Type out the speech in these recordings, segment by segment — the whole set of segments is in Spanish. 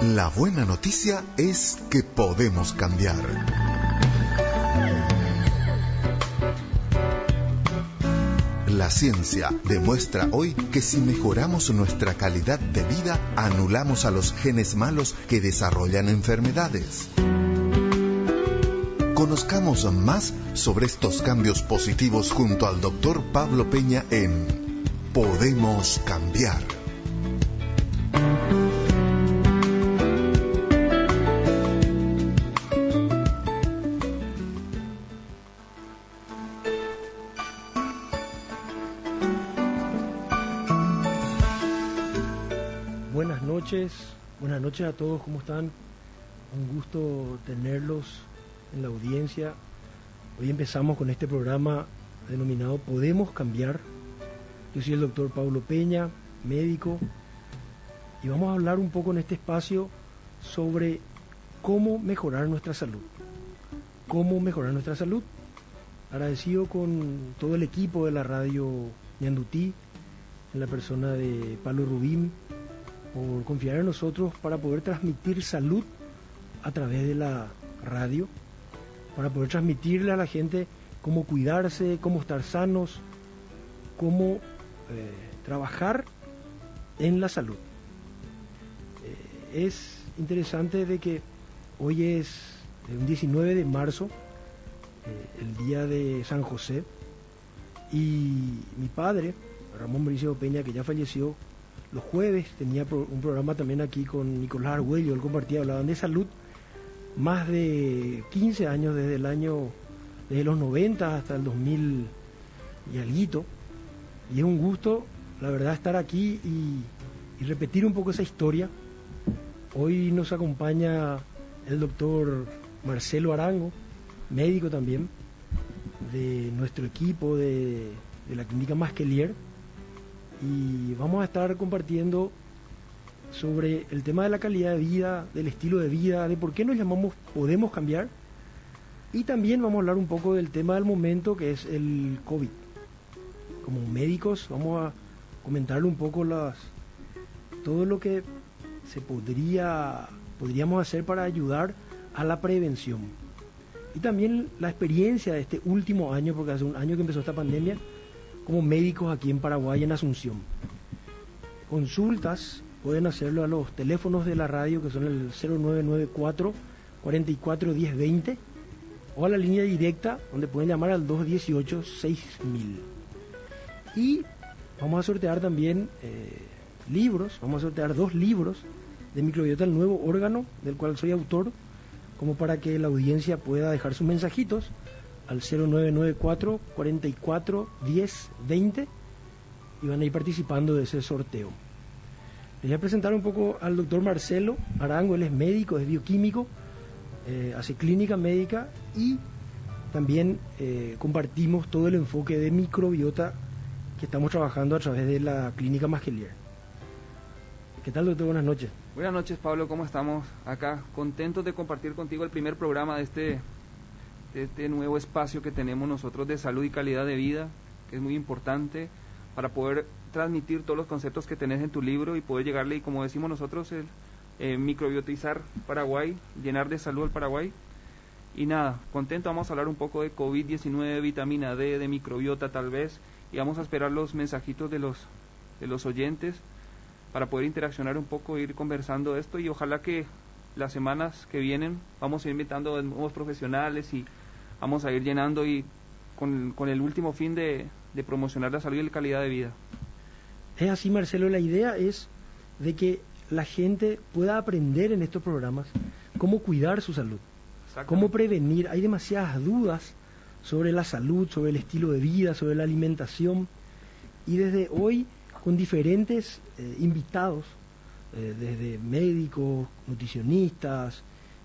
La buena noticia es que podemos cambiar. La ciencia demuestra hoy que si mejoramos nuestra calidad de vida, anulamos a los genes malos que desarrollan enfermedades. Conozcamos más sobre estos cambios positivos junto al doctor Pablo Peña en Podemos Cambiar. Noches a todos, ¿cómo están? Un gusto tenerlos en la audiencia. Hoy empezamos con este programa denominado Podemos Cambiar. Yo soy el doctor Pablo Peña, médico, y vamos a hablar un poco en este espacio sobre cómo mejorar nuestra salud. Cómo mejorar nuestra salud. Agradecido con todo el equipo de la radio Ñandutí, en la persona de Pablo Rubín, por confiar en nosotros para poder transmitir salud a través de la radio, para poder transmitirle a la gente cómo cuidarse, cómo estar sanos, cómo eh, trabajar en la salud. Eh, es interesante de que hoy es un 19 de marzo, eh, el día de San José, y mi padre, Ramón Mauricio Peña, que ya falleció, los jueves tenía un programa también aquí con Nicolás Argüello, él compartía, hablaban de salud, más de 15 años desde el año, desde los 90 hasta el 2000 y alguito, y es un gusto, la verdad, estar aquí y, repetir un poco esa historia. Hoy nos acompaña el doctor Marcelo Arango, médico también, de nuestro equipo de la clínica Masquelier y vamos a estar compartiendo sobre el tema de la calidad de vida, del estilo de vida, de por qué nos llamamos Podemos Cambiar. Y también vamos a hablar un poco del tema del momento que es el COVID. Como médicos vamos a comentarle un poco las, todo lo que se podría, podríamos hacer para ayudar a la prevención. Y también la experiencia de este último año, porque hace un año que empezó esta pandemia, como médicos aquí en Paraguay, en Asunción. Consultas pueden hacerlo a los teléfonos de la radio que son el 0994 44 1020 o a la línea directa donde pueden llamar al 218 6000. Y vamos a sortear también eh, libros, vamos a sortear dos libros de Microbiota, el nuevo órgano del cual soy autor, como para que la audiencia pueda dejar sus mensajitos al 0994 44 10 20 y van a ir participando de ese sorteo. Les voy a presentar un poco al doctor Marcelo Arango, él es médico, es bioquímico, eh, hace clínica médica y también eh, compartimos todo el enfoque de microbiota que estamos trabajando a través de la clínica Masquelier. ¿Qué tal, doctor? Buenas noches. Buenas noches, Pablo. ¿Cómo estamos acá? Contentos de compartir contigo el primer programa de este este nuevo espacio que tenemos nosotros de salud y calidad de vida, que es muy importante para poder transmitir todos los conceptos que tenés en tu libro y poder llegarle, y como decimos nosotros, el eh, microbiotizar Paraguay, llenar de salud el Paraguay. Y nada, contento, vamos a hablar un poco de COVID-19, vitamina D, de microbiota tal vez, y vamos a esperar los mensajitos de los, de los oyentes para poder interaccionar un poco, ir conversando esto y ojalá que las semanas que vienen vamos a ir invitando nuevos profesionales y vamos a ir llenando y con, con el último fin de, de, promocionar la salud y la calidad de vida. Es así, Marcelo, la idea es de que la gente pueda aprender en estos programas cómo cuidar su salud, cómo prevenir. Hay demasiadas dudas sobre la salud, sobre el estilo de vida, sobre la alimentación. Y desde hoy, con diferentes eh, invitados, eh, desde médicos, nutricionistas,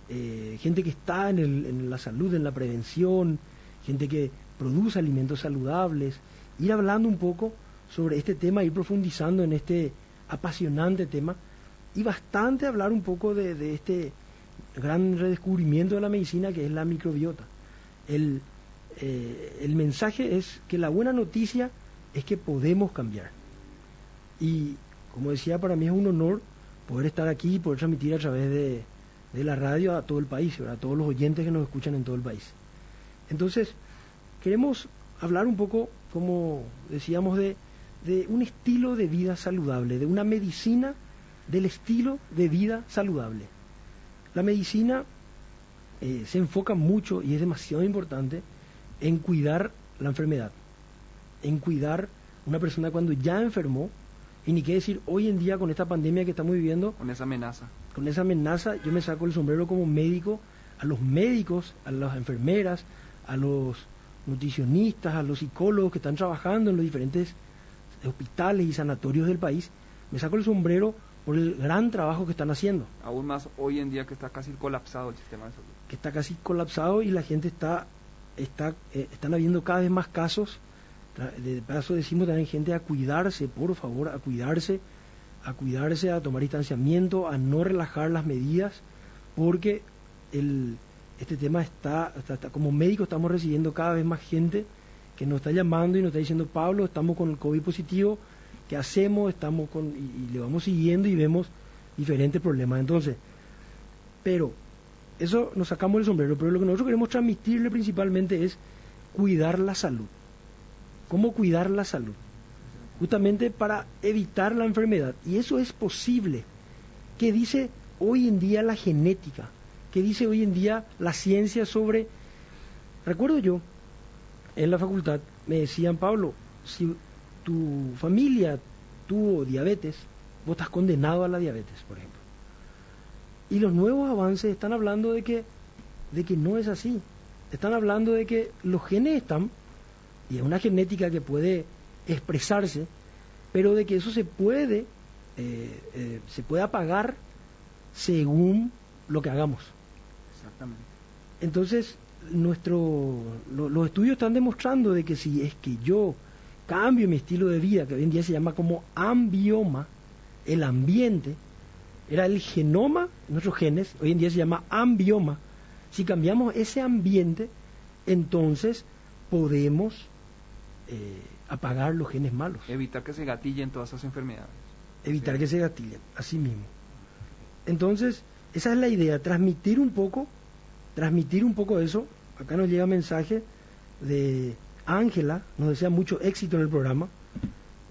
eh, gente que está en, el, en, la salud, en la prevención, gente que produce alimentos saludables, ir hablando un poco sobre este tema, ir profundizando en este apasionante tema y bastante hablar un poco de, este gran redescubrimiento de la medicina que es la microbiota. Eh, el mensaje es que la buena noticia es que podemos cambiar. Y como decía, para mí es un honor poder estar aquí y poder transmitir a través de, de la radio a todo el país, a todos los oyentes que nos escuchan en todo el país. Entonces, queremos hablar un poco, como decíamos, de, un estilo de vida saludable, de una medicina del estilo de vida saludable. La medicina eh, se enfoca mucho y es demasiado importante en cuidar la enfermedad, en cuidar una persona cuando ya enfermó, y ni qué decir hoy en día con esta pandemia que estamos viviendo. Con esa amenaza. Con esa amenaza yo me saco el sombrero como médico a los médicos, a las enfermeras, a los nutricionistas, a los psicólogos que están trabajando en los diferentes hospitales y sanatorios del país. Me saco el sombrero por el gran trabajo que están haciendo. Aún más hoy en día que está casi colapsado el sistema de salud. Que está casi colapsado y la gente está, está eh, están habiendo cada vez más casos. De paso decimos también gente a cuidarse, por favor, a cuidarse, a cuidarse, a tomar distanciamiento, a no relajar las medidas, porque el, este tema está, está, como médico estamos recibiendo cada vez más gente que nos está llamando y nos está diciendo, Pablo, estamos con el COVID positivo, ¿qué hacemos? Estamos con, y, le vamos siguiendo y vemos diferentes problemas. Entonces, pero eso nos sacamos el sombrero, pero lo que nosotros queremos transmitirle principalmente es cuidar la salud. ¿Cómo cuidar la salud? Justamente para evitar la enfermedad. Y eso es posible. ¿Qué dice hoy en día la genética? ¿Qué dice hoy en día la ciencia sobre... Recuerdo yo, en la facultad, me decían, Pablo, si tu familia tuvo diabetes, vos estás condenado a la diabetes, por ejemplo. Y los nuevos avances están hablando de que, de que no es así. Están hablando de que los genes están, y es una genética que puede expresarse, pero de que eso se puede, eh, eh, se puede apagar según lo que hagamos. Exactamente. Entonces, nuestro, los estudios están demostrando de que si es que yo cambio mi estilo de vida, que hoy en día se llama como ambioma, el ambiente, era el genoma, nuestros genes, hoy en día se llama ambioma. Si cambiamos ese ambiente, entonces podemos eh, apagar los genes malos. Evitar que se gatillen todas esas enfermedades. Evitar que se gatillen, así mismo. Entonces, esa es la idea, transmitir un poco, transmitir un poco eso. Acá nos llega mensaje de Ángela, nos desea mucho éxito en el programa.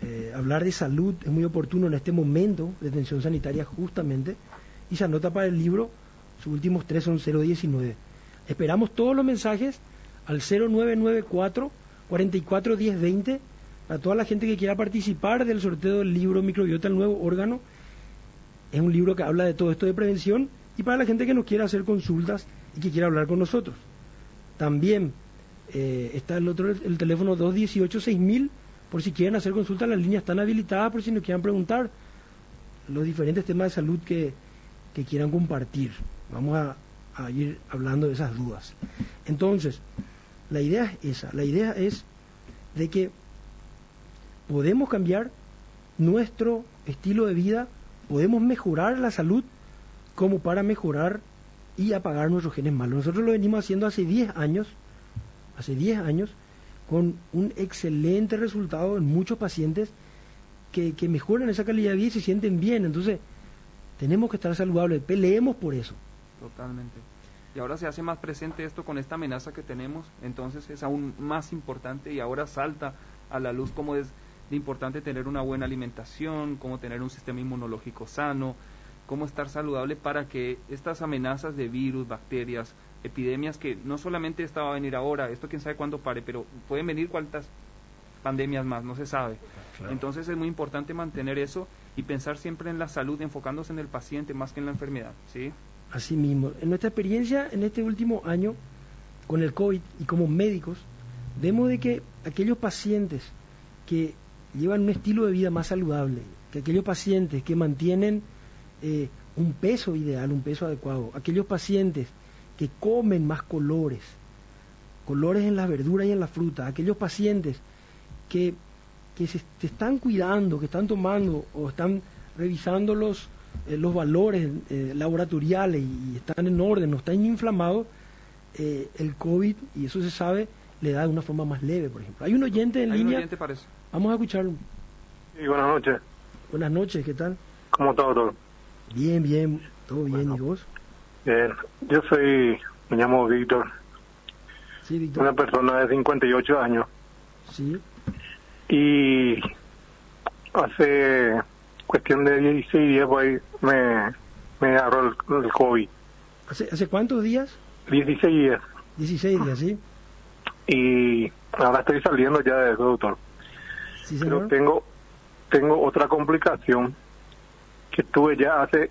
Eh, hablar de salud es muy oportuno en este momento de tensión sanitaria justamente. Y se anota para el libro, sus últimos tres son 019. Esperamos todos los mensajes al 0994 44 10 para toda la gente que quiera participar del sorteo del libro Microbiota, el nuevo órgano. Es un libro que habla de todo esto de prevención y para la gente que nos quiera hacer consultas y que quiera hablar con nosotros. También eh, está el otro, el teléfono 218-6000, por si quieren hacer consultas, las líneas están habilitadas, por si nos quieran preguntar los diferentes temas de salud que, que quieran compartir. Vamos a, ir hablando de esas dudas. Entonces, la idea es esa, la idea es de que podemos cambiar nuestro estilo de vida, podemos mejorar la salud como para mejorar y apagar nuestros genes malos. Nosotros lo venimos haciendo hace 10 años hace 10 años, con un excelente resultado en muchos pacientes que, que mejoran esa calidad de vida y se sienten bien. Entonces, tenemos que estar saludables, peleemos por eso. Totalmente. Y ahora se hace más presente esto con esta amenaza que tenemos, entonces es aún más importante y ahora salta a la luz cómo es de importante tener una buena alimentación, cómo tener un sistema inmunológico sano, cómo estar saludable para que estas amenazas de virus, bacterias, epidemias que no solamente esta va a venir ahora, esto quién sabe cuándo pare, pero pueden venir cuántas pandemias más, no se sabe. Entonces es muy importante mantener eso y pensar siempre en la salud, enfocándose en el paciente más que en la enfermedad, ¿sí? Así mismo. En nuestra experiencia en este último año con el COVID y como médicos, vemos de que aquellos pacientes que llevan un estilo de vida más saludable, que aquellos pacientes que mantienen eh, un peso ideal, un peso adecuado, aquellos pacientes que comen más colores, colores en las verduras y en la fruta, aquellos pacientes que, que se, están cuidando, que están tomando o están revisando los, eh, los valores eh, laboratoriales y, están en orden, no están inflamados, eh, el COVID, y eso se sabe, le da de una forma más leve, por ejemplo. Hay un oyente en línea. Vamos a escucharlo. Sí, buenas noches. Buenas noches, ¿qué tal? ¿Cómo todo, todo? Bien, bien, todo bien, ¿y vos? Bien, yo soy, me llamo Víctor, Sí, Víctor. una persona de 58 años Sí, y hace cuestión de 16 días ahí me, me agarró el, el COVID. ¿Hace, ¿hace cuántos días? 16 días 16 días, ¿sí? y ahora estoy saliendo ya de eso, doctor. Sí, Pero señor. tengo, tengo otra complicación que tuve ya hace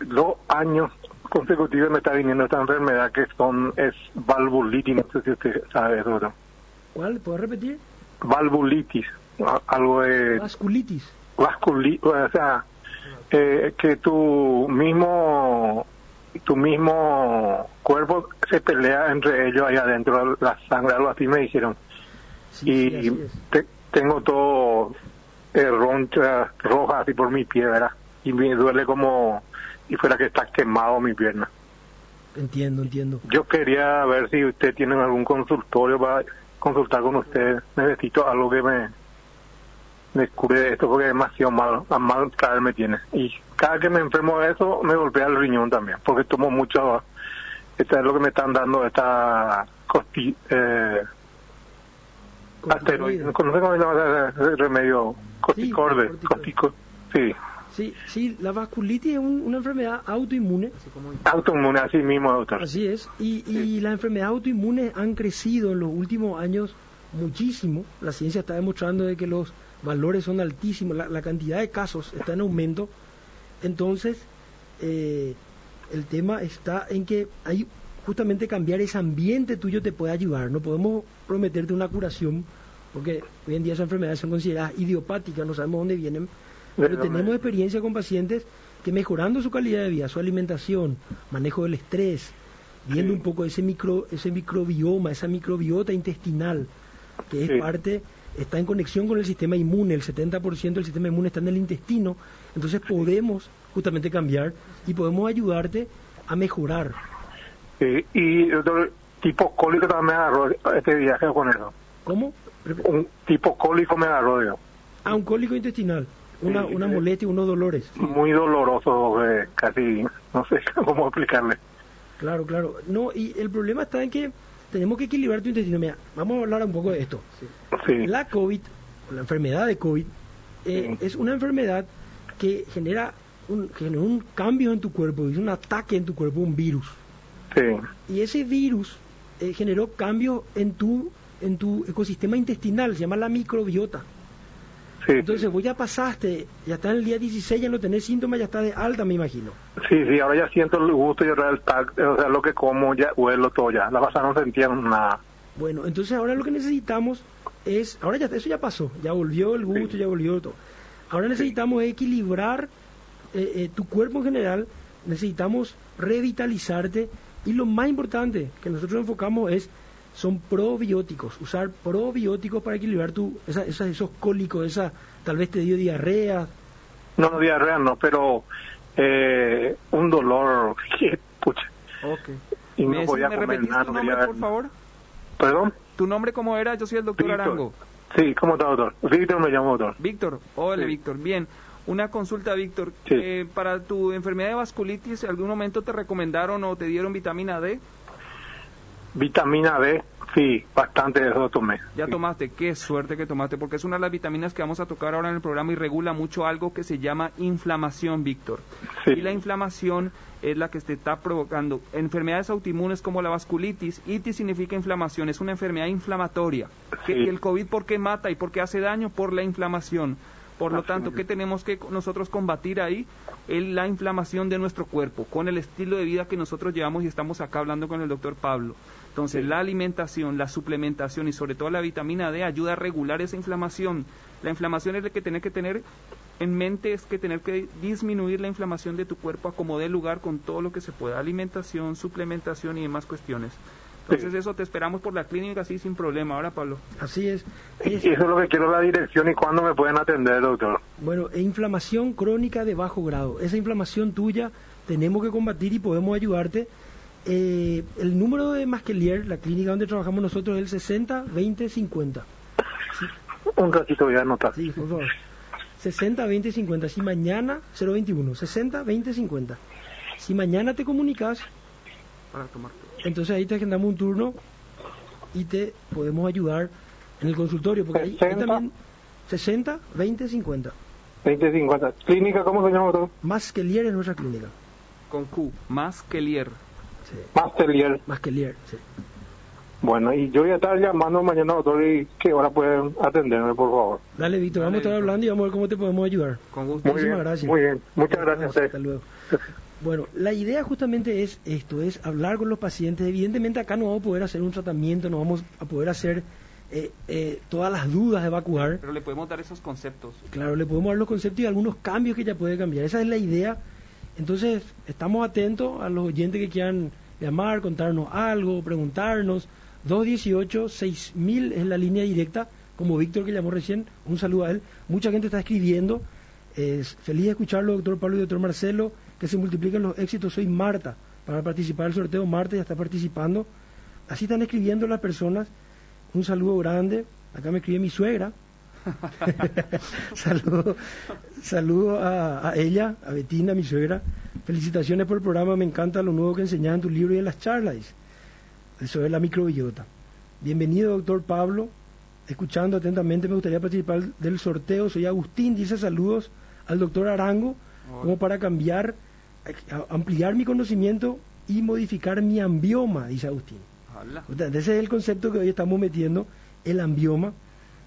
dos años consecutivos me está viniendo esta enfermedad que son es valvulitis, no sé si usted sabe eso, doctor. ¿Cuál? ¿Puedo repetir? Valvulitis, algo de Vasculitis. Vasculi, o sea, eh, que tu mismo tu mismo cuerpo se pelea entre ellos ahí adentro, la sangre, algo así me dijeron. Sí, y sí, te- tengo todo eh, roncha roja así por mi pie, ¿verdad? Y me duele como si fuera que está quemado mi pierna. Entiendo, entiendo. Yo quería ver si usted tiene algún consultorio para consultar con usted. Necesito algo que me, me cure de esto porque es demasiado malo. A mal caer me tiene. Y cada que me enfermo de eso, me golpea el riñón también. Porque tomo mucho. Esta es lo que me están dando, esta costi, eh, asteroide. No sé cómo se llama ese remedio. Corticorde. cortico, sí. Sí, sí, la vasculitis es un- una enfermedad autoinmune. Autoinmune, así mismo, doctor. Así es. Y, y las enfermedades autoinmunes han crecido en los últimos años muchísimo. La ciencia está demostrando de que los valores son altísimos. La, la cantidad de casos está en aumento. Entonces, eh, el tema está en que hay justamente cambiar ese ambiente tuyo te puede ayudar. No podemos prometerte una curación porque hoy en día esas enfermedades son consideradas idiopáticas, no sabemos dónde vienen. Pero tenemos experiencia con pacientes que mejorando su calidad de vida, su alimentación, manejo del estrés, viendo Sí. un poco ese micro, ese microbioma, esa microbiota intestinal, que es Sí. parte, está en conexión con el sistema inmune, el 70% del sistema inmune está en el intestino, entonces podemos justamente cambiar y podemos ayudarte a mejorar. Sí, y doctor, tipo cólico también me agarró este viaje con eso. ¿Cómo? Un tipo cólico me agarró, digo. Ah, un cólico intestinal, una, Sí, una molestia, unos dolores. Muy doloroso, eh, casi, no sé cómo explicarle. Claro, claro. No, y el problema está en que tenemos que equilibrar tu intestino. Mira, vamos a hablar un poco de esto. Sí, La COVID, o la enfermedad de COVID, eh, Sí. es una enfermedad que genera un, genera un cambio en tu cuerpo, es un ataque en tu cuerpo, un virus. sí, Y ese virus eh, generó cambios en tu, en tu ecosistema intestinal, se llama la microbiota. Sí, Entonces vos ya pasaste, ya está en el día 16, ya no tenés síntomas, ya está de alta, me imagino. sí, sí, ahora ya siento el gusto y el tac, o sea, lo que como, ya huelo todo ya. La pasada no sentía nada. Bueno, entonces ahora lo que necesitamos es, ahora ya eso ya pasó, ya volvió el gusto, Sí. ya volvió todo. Ahora necesitamos equilibrar eh, eh, tu cuerpo en general, necesitamos revitalizarte y lo más importante que nosotros enfocamos es son probióticos, usar probióticos para equilibrar tu esa, esa- esos cólicos, esa tal vez te dio diarrea, No, no diarrea no, pero eh, un dolor, que, pucha, Ok. y no ¿Me, decís- podía ¿me comer repetís nada, tu no nombre, por favor? ¿Perdón? ¿Tu nombre cómo era? Yo soy el doctor Víctor. Arango. Sí, ¿cómo está, doctor? Víctor me llamo, doctor. Víctor, hola Sí. Víctor. Bien, una consulta, Víctor. Sí. Eh, para tu enfermedad de vasculitis, ¿en algún momento te recomendaron o te dieron vitamina D? Vitamina D, sí, bastante de eso tomé. Ya Sí. tomaste, qué suerte que tomaste, porque es una de las vitaminas que vamos a tocar ahora en el programa y regula mucho algo que se llama inflamación, Víctor. Sí. Y la inflamación es la que te está provocando enfermedades autoinmunes como la vasculitis. Itis significa inflamación, es una enfermedad inflamatoria. Sí. y el COVID, ¿por qué mata y por qué hace daño? Por la inflamación. Por lo tanto. ¿qué tenemos que nosotros combatir ahí? Es la inflamación de nuestro cuerpo, con el estilo de vida que nosotros llevamos y estamos acá hablando con el doctor Pablo. Entonces, Sí. la alimentación, la suplementación y sobre todo la vitamina D ayuda a regular esa inflamación. La inflamación es la que tener que tener en mente, es que tener que disminuir la inflamación de tu cuerpo a como dé lugar con todo lo que se pueda, alimentación, suplementación y demás cuestiones. Entonces, Sí. eso te esperamos por la clínica así sin problema. Ahora, Pablo. así es. Y Es- eso es lo que quiero, la dirección y cuándo me pueden atender, doctor. Bueno, e inflamación crónica de bajo grado. Esa inflamación tuya tenemos que combatir y podemos ayudarte. Eh, el número de Masquelier, la clínica donde trabajamos nosotros, es el 60 20 50. Sí, Un ratito voy a anotar. sí, por favor. 60 20 50. Si mañana, 021, 60 20 50. Si mañana te comunicas, Para tomar entonces ahí te agendamos un turno y te podemos ayudar en el consultorio. Porque ahí, ahí 60. también 60 20 50. 2050. ¿Clínica cómo se llama? Más es nuestra clínica. con Q, más que Lier. Mastelier. Más que Lier, sí. Bueno, y yo voy a estar llamando mañana, doctor, y qué hora pueden atenderme, por favor. Dale, Víctor, vamos a estar hablando y vamos a ver cómo te podemos ayudar. Con gusto. Muy Muchísimas bien, gracias. muy bien. Muchas gracias a usted. Hasta luego. Bueno, la idea justamente es esto, es hablar con los pacientes. Evidentemente acá no vamos a poder hacer un tratamiento, no vamos a poder hacer eh, eh, todas las dudas de evacuar. Pero le podemos dar esos conceptos. Claro, le podemos dar los conceptos y algunos cambios que ya puede cambiar. Esa es la idea. Entonces, estamos atentos a los oyentes que quieran llamar, contarnos algo, preguntarnos. 218-6000 es la línea directa, como Víctor que llamó recién. Un saludo a él. Mucha gente está escribiendo. Es feliz de escucharlo, doctor Pablo y doctor Marcelo, que se multipliquen los éxitos. Soy Marta. Para participar del sorteo, Marta ya está participando. Así están escribiendo las personas. Un saludo grande. Acá me escribe mi suegra. saludo saludo a, a ella, a Betina, mi suegra. Felicitaciones por el programa, me encanta lo nuevo que enseñas en tu libro y en las charlas. dice. Eso es la microbiota. Bienvenido, doctor Pablo. Escuchando atentamente, me gustaría participar del sorteo. Soy Agustín, dice saludos al doctor Arango, como para cambiar, ampliar mi conocimiento y modificar mi ambioma, dice Agustín. Sea, Ese es el concepto que hoy estamos metiendo, el ambioma.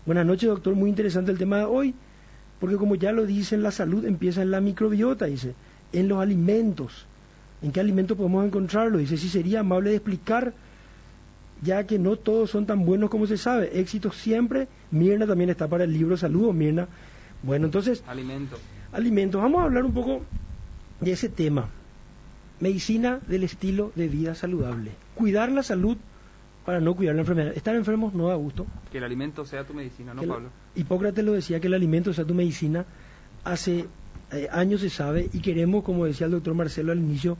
Buenas noches, doctor. Muy interesante el tema de hoy, porque como ya lo dicen, la salud empieza en la microbiota, dice, en los alimentos. ¿En qué alimentos podemos encontrarlo? Dice, si sería amable de explicar, ya que no todos son tan buenos como se sabe. Éxito siempre. Mirna también está para el libro. Saludos, Mirna. Bueno, entonces, Alimentos. alimentos. Vamos a hablar un poco de ese tema. Medicina del estilo de vida saludable. Cuidar la salud para no cuidar la enfermedad. Estar enfermos no da gusto. Que el alimento sea tu medicina, ¿no, Pablo? Hipócrates lo decía que el alimento sea tu medicina. Hace eh, años se sabe y queremos, como decía el doctor Marcelo al inicio,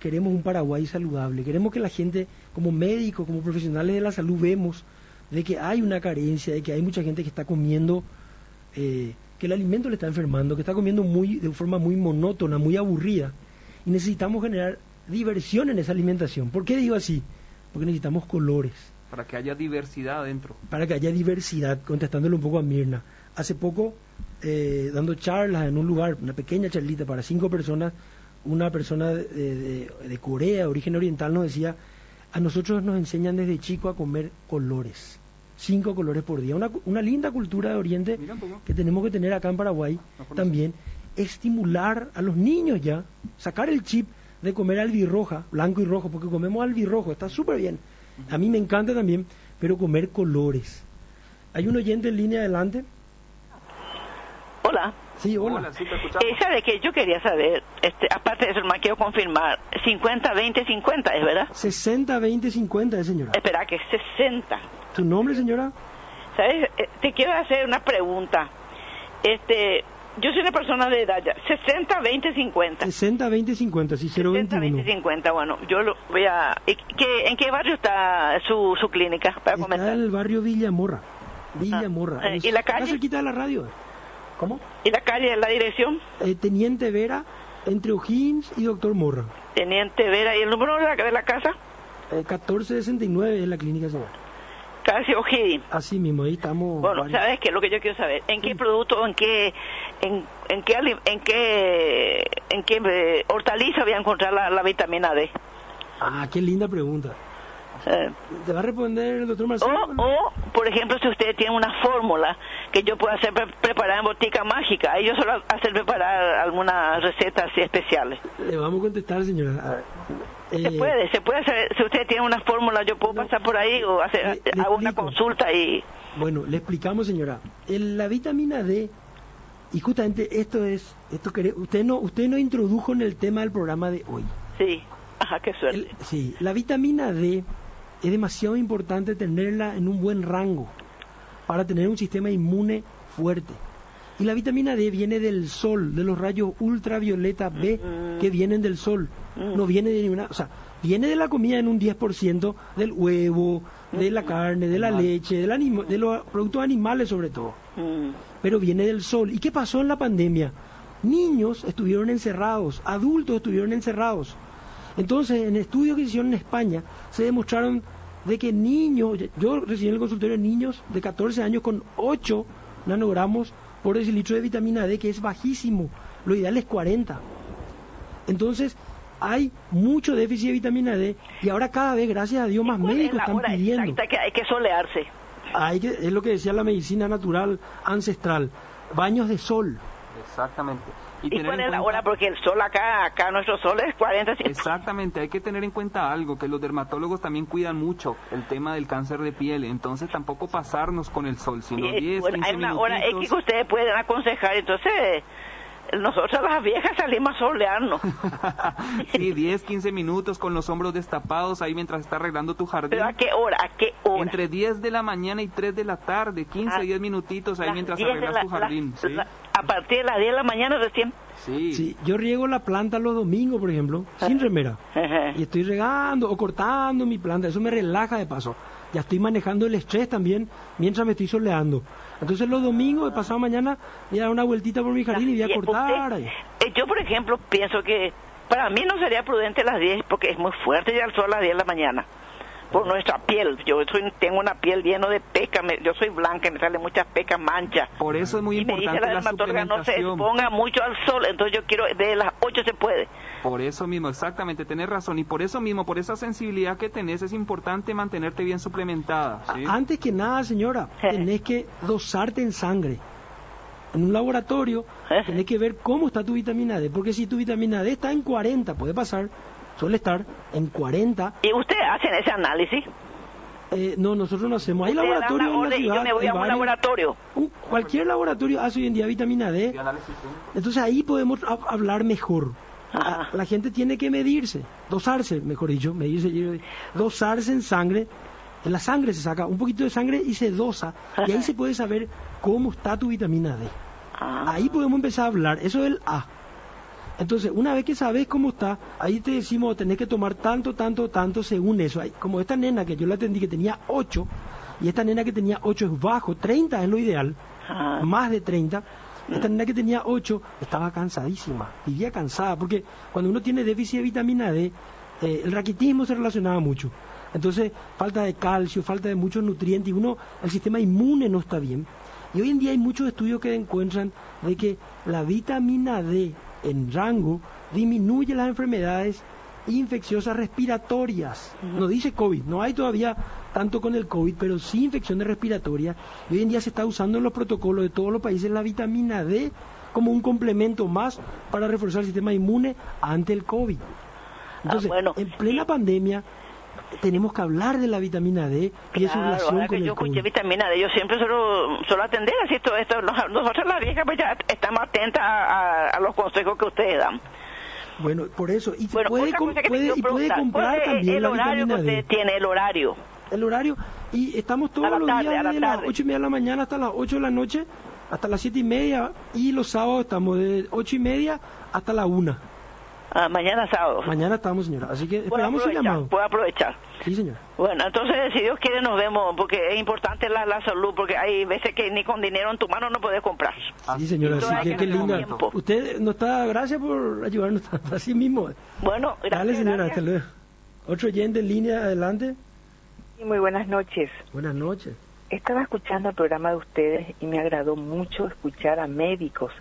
queremos un Paraguay saludable. Queremos que la gente, como médicos, como profesionales de la salud, vemos de que hay una carencia, de que hay mucha gente que está comiendo, eh, que el alimento le está enfermando, que está comiendo muy de forma muy monótona, muy aburrida. Y necesitamos generar diversión en esa alimentación. ¿Por qué digo así? Porque necesitamos colores Para que haya diversidad adentro. para que haya diversidad, contestándole un poco a Mirna. Hace poco, eh, dando charlas en un lugar, una pequeña charlita para cinco personas, una persona de, de- de Corea, de origen oriental, nos decía, a nosotros nos enseñan desde chico a comer colores, cinco colores por día. Una, una linda cultura de Oriente que tenemos que tener acá en Paraguay No también, estimular a los niños ya, sacar el chip de comer albirroja, blanco y rojo, porque comemos albirrojo, está súper bien. A mí me encanta también, pero comer colores. Hay un oyente en línea adelante. Hola. Sí, hola. Hola, sí, te. Eh, ¿Sabe que Yo quería saber, este, aparte de eso, más quiero confirmar, 50, 20, 50, ¿es verdad? 60, 20, 50, eh, señora. Espera, que 60. ¿Tu nombre, señora? ¿Sabes? Eh, Te quiero hacer una pregunta. Este, yo soy una persona de edad ya, 60, 20, 50. 60, 20, 50, sí, 60, 20, 021. 50, bueno, yo lo voy a... ¿y qué- ¿En qué barrio está su, su clínica? Para Está comentar. en el barrio Villamorra. Villamorra. Ah, eh, Es- ¿y la está calle? cerquita de la radio. ¿Cómo? ¿Y la calle, la dirección? Eh, Teniente Vera, entre O'Higgins y Doctor Morra. Teniente Vera. ¿Y el número de la, de la casa? Eh, 1469 es la clínica, señora. Casi O'Higgins. Así mismo, ahí estamos. Bueno, varios. ¿sabes qué? Lo que yo quiero saber, ¿en qué producto, en qué, en, en qué, en qué, en qué eh, hortaliza voy a encontrar la, la vitamina D? Ah, qué linda pregunta. Eh, ¿Te va a responder el doctor o, Marcelo? o, por ejemplo, si usted tiene una fórmula que yo pueda hacer pre- preparar en botica mágica, ahí yo solo hacer preparar algunas recetas así especiales. Le vamos a contestar, señora. Se eh, puede, se puede hacer, si usted tiene una fórmula, yo puedo pasar por ahí o hacer, Le- le hago una consulta y... Bueno, le explicamos, señora. El- la vitamina D, y justamente esto es, esto que usted no, usted no introdujo en el tema del programa de hoy. Sí, ajá, qué suerte. El- sí, la vitamina D es demasiado importante tenerla en un buen rango para tener un sistema inmune fuerte. Y la vitamina D viene del sol, de los rayos ultravioleta B Mm. que vienen del sol. Mm. No viene de ninguna, o sea, viene de la comida en un 10% del huevo, de la carne, de la leche, del de los productos animales sobre todo. Mm. Pero viene del sol. ¿Y qué pasó en la pandemia? Niños estuvieron encerrados, adultos estuvieron encerrados. Entonces, en estudios que hicieron en España, se demostraron de que niños, yo recibí en el consultorio niños de 14 años con 8 nanogramos por decilitro de vitamina D, que es bajísimo. Lo ideal es 40. Entonces, hay mucho déficit de vitamina D y ahora cada vez, gracias a Dios, más médicos están pidiendo. que hay que solearse. Hay que, es lo que decía la medicina natural ancestral, baños de sol. Exactamente. ¿Y, cuál es la hora? Porque el sol acá, acá nuestro sol es 40. Exactamente, hay que tener en cuenta algo, que los dermatólogos también cuidan mucho el tema del cáncer de piel, entonces tampoco pasarnos con el sol, sino 10, bueno, Hay una hora X que ustedes pueden aconsejar, entonces nosotros las viejas salimos a solearnos. sí, 10, 15 minutos con los hombros destapados ahí mientras está arreglando tu jardín. ¿Pero a qué hora? ¿A qué hora? Entre 10 de la mañana y 3 de la tarde, 15, 10 minutitos ahí mientras arreglas tu jardín. a partir de las 10 de la mañana recién. Sí. sí. Yo riego la planta los domingos, por ejemplo, sin remera. y estoy regando o cortando mi planta, eso me relaja de paso. Ya estoy manejando el estrés también mientras me estoy soleando. Entonces los domingos, de pasado mañana, voy a dar una vueltita por mi jardín y voy a cortar. Yo, por ejemplo, pienso que para mí no sería prudente las 10 porque es muy fuerte ya el sol a las 10 de la mañana por nuestra piel. Yo soy, tengo una piel llena de pecas, yo soy blanca y me salen muchas pecas, manchas. Por eso es muy importante la, la no se exponga mucho al sol, entonces yo quiero, de las 8 se puede. Por eso mismo, exactamente, tenés razón. Y por eso mismo, por esa sensibilidad que tenés, es importante mantenerte bien suplementada. Antes que nada, señora, tenés que dosarte en sangre en un laboratorio, tenés que ver cómo está tu vitamina D, porque si tu vitamina D está en 40, puede pasar, suele estar en 40. ¿Y usted hace ese análisis? Eh, no, nosotros no hacemos. Hay laboratorios en la ciudad. Yo me voy a un laboratorio. cualquier laboratorio hace hoy en día vitamina D. Entonces ahí podemos hablar mejor. La, gente tiene que medirse, dosarse, mejor dicho, medirse, dosarse en sangre. En la sangre se saca un poquito de sangre y se dosa. Y ahí se puede saber cómo está tu vitamina D. Ah. Ahí podemos empezar a hablar. Eso es el A. Entonces, una vez que sabes cómo está, ahí te decimos, tenés que tomar tanto, tanto, tanto según eso. Como esta nena que yo la atendí que tenía 8, y esta nena que tenía 8 es bajo, 30 es lo ideal, ah. más de 30. Esta nena que tenía 8 estaba cansadísima, vivía cansada, porque cuando uno tiene déficit de vitamina D, eh, el raquitismo se relacionaba mucho. Entonces, falta de calcio, falta de muchos nutrientes, y uno, el sistema inmune no está bien. Y hoy en día hay muchos estudios que encuentran de que la vitamina D en rango disminuye las enfermedades infecciosas respiratorias. No dice COVID, no hay todavía tanto con el COVID, pero sí infecciones respiratorias. Y hoy en día se está usando en los protocolos de todos los países la vitamina D como un complemento más para reforzar el sistema inmune ante el COVID. Entonces, ah, en plena pandemia, tenemos que hablar de la vitamina D y claro, su relación con que el yo escuché vitamina D, yo siempre suelo, suelo atender así todo esto. Nosotros las viejas pues ya estamos atentas a, a, los consejos que ustedes dan. Bueno, por eso. Y puede, puede, y puede comprar también el horario que usted D. tiene, el horario. El horario. Y estamos todos los días de las 8 y media de la mañana hasta las 8 de la noche, hasta las 7 y media. Y los sábados estamos de 8 y media hasta la 1. Ah, mañana sábado. Mañana estamos, señora. Así que esperamos su llamado. Puedo aprovechar. Sí, señora. Bueno, entonces, si Dios quiere, nos vemos, porque es importante la, salud, porque hay veces que ni con dinero en tu mano no puedes comprar. Sí, señora, así que, qué linda. Tiempo. Usted no está, gracias por ayudarnos así mismo. Bueno, gracias. Dale, señora, hasta luego. Otro oyente en línea, adelante. Sí, muy buenas noches. Buenas noches. Estaba escuchando el programa de ustedes y me agradó mucho escuchar a médicos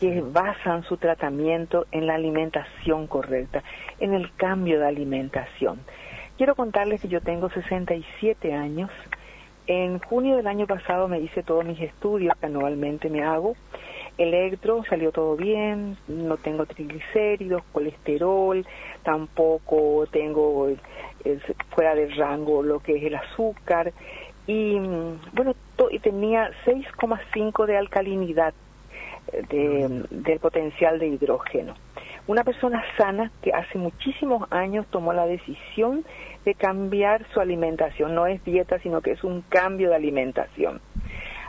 que basan su tratamiento en la alimentación correcta, en el cambio de alimentación. Quiero contarles que yo tengo 67 años. En junio del año pasado me hice todos mis estudios que anualmente me hago. Electro, salió todo bien, no tengo triglicéridos, colesterol, tampoco tengo fuera del rango lo que es el azúcar. Y bueno, y tenía 6,5 de alcalinidad del potencial de hidrógeno. Una persona sana que hace muchísimos años tomó la decisión de cambiar su alimentación. No es dieta, sino que es un cambio de alimentación.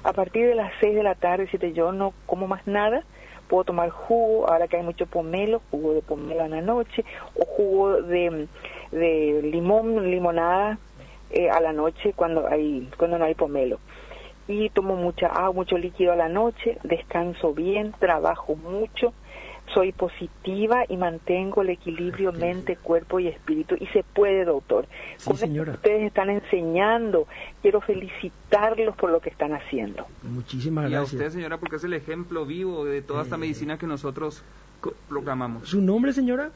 A partir de las 6 de la tarde, si yo no como más nada, puedo tomar jugo, ahora que hay mucho pomelo, jugo de pomelo en la noche, o jugo de, de limón, limonada eh, a la noche cuando hay cuando no hay pomelo. Y tomo mucha agua, mucho líquido a la noche, descanso bien, trabajo mucho, soy positiva y mantengo el equilibrio mente, cuerpo y espíritu. Y se puede, doctor. Sí, señora. Ustedes están enseñando. Quiero felicitarlos por lo que están haciendo. Muchísimas Y a gracias. usted, señora, porque es el ejemplo vivo de toda esta Eh, medicina que nosotros proclamamos. ¿Su nombre, señora?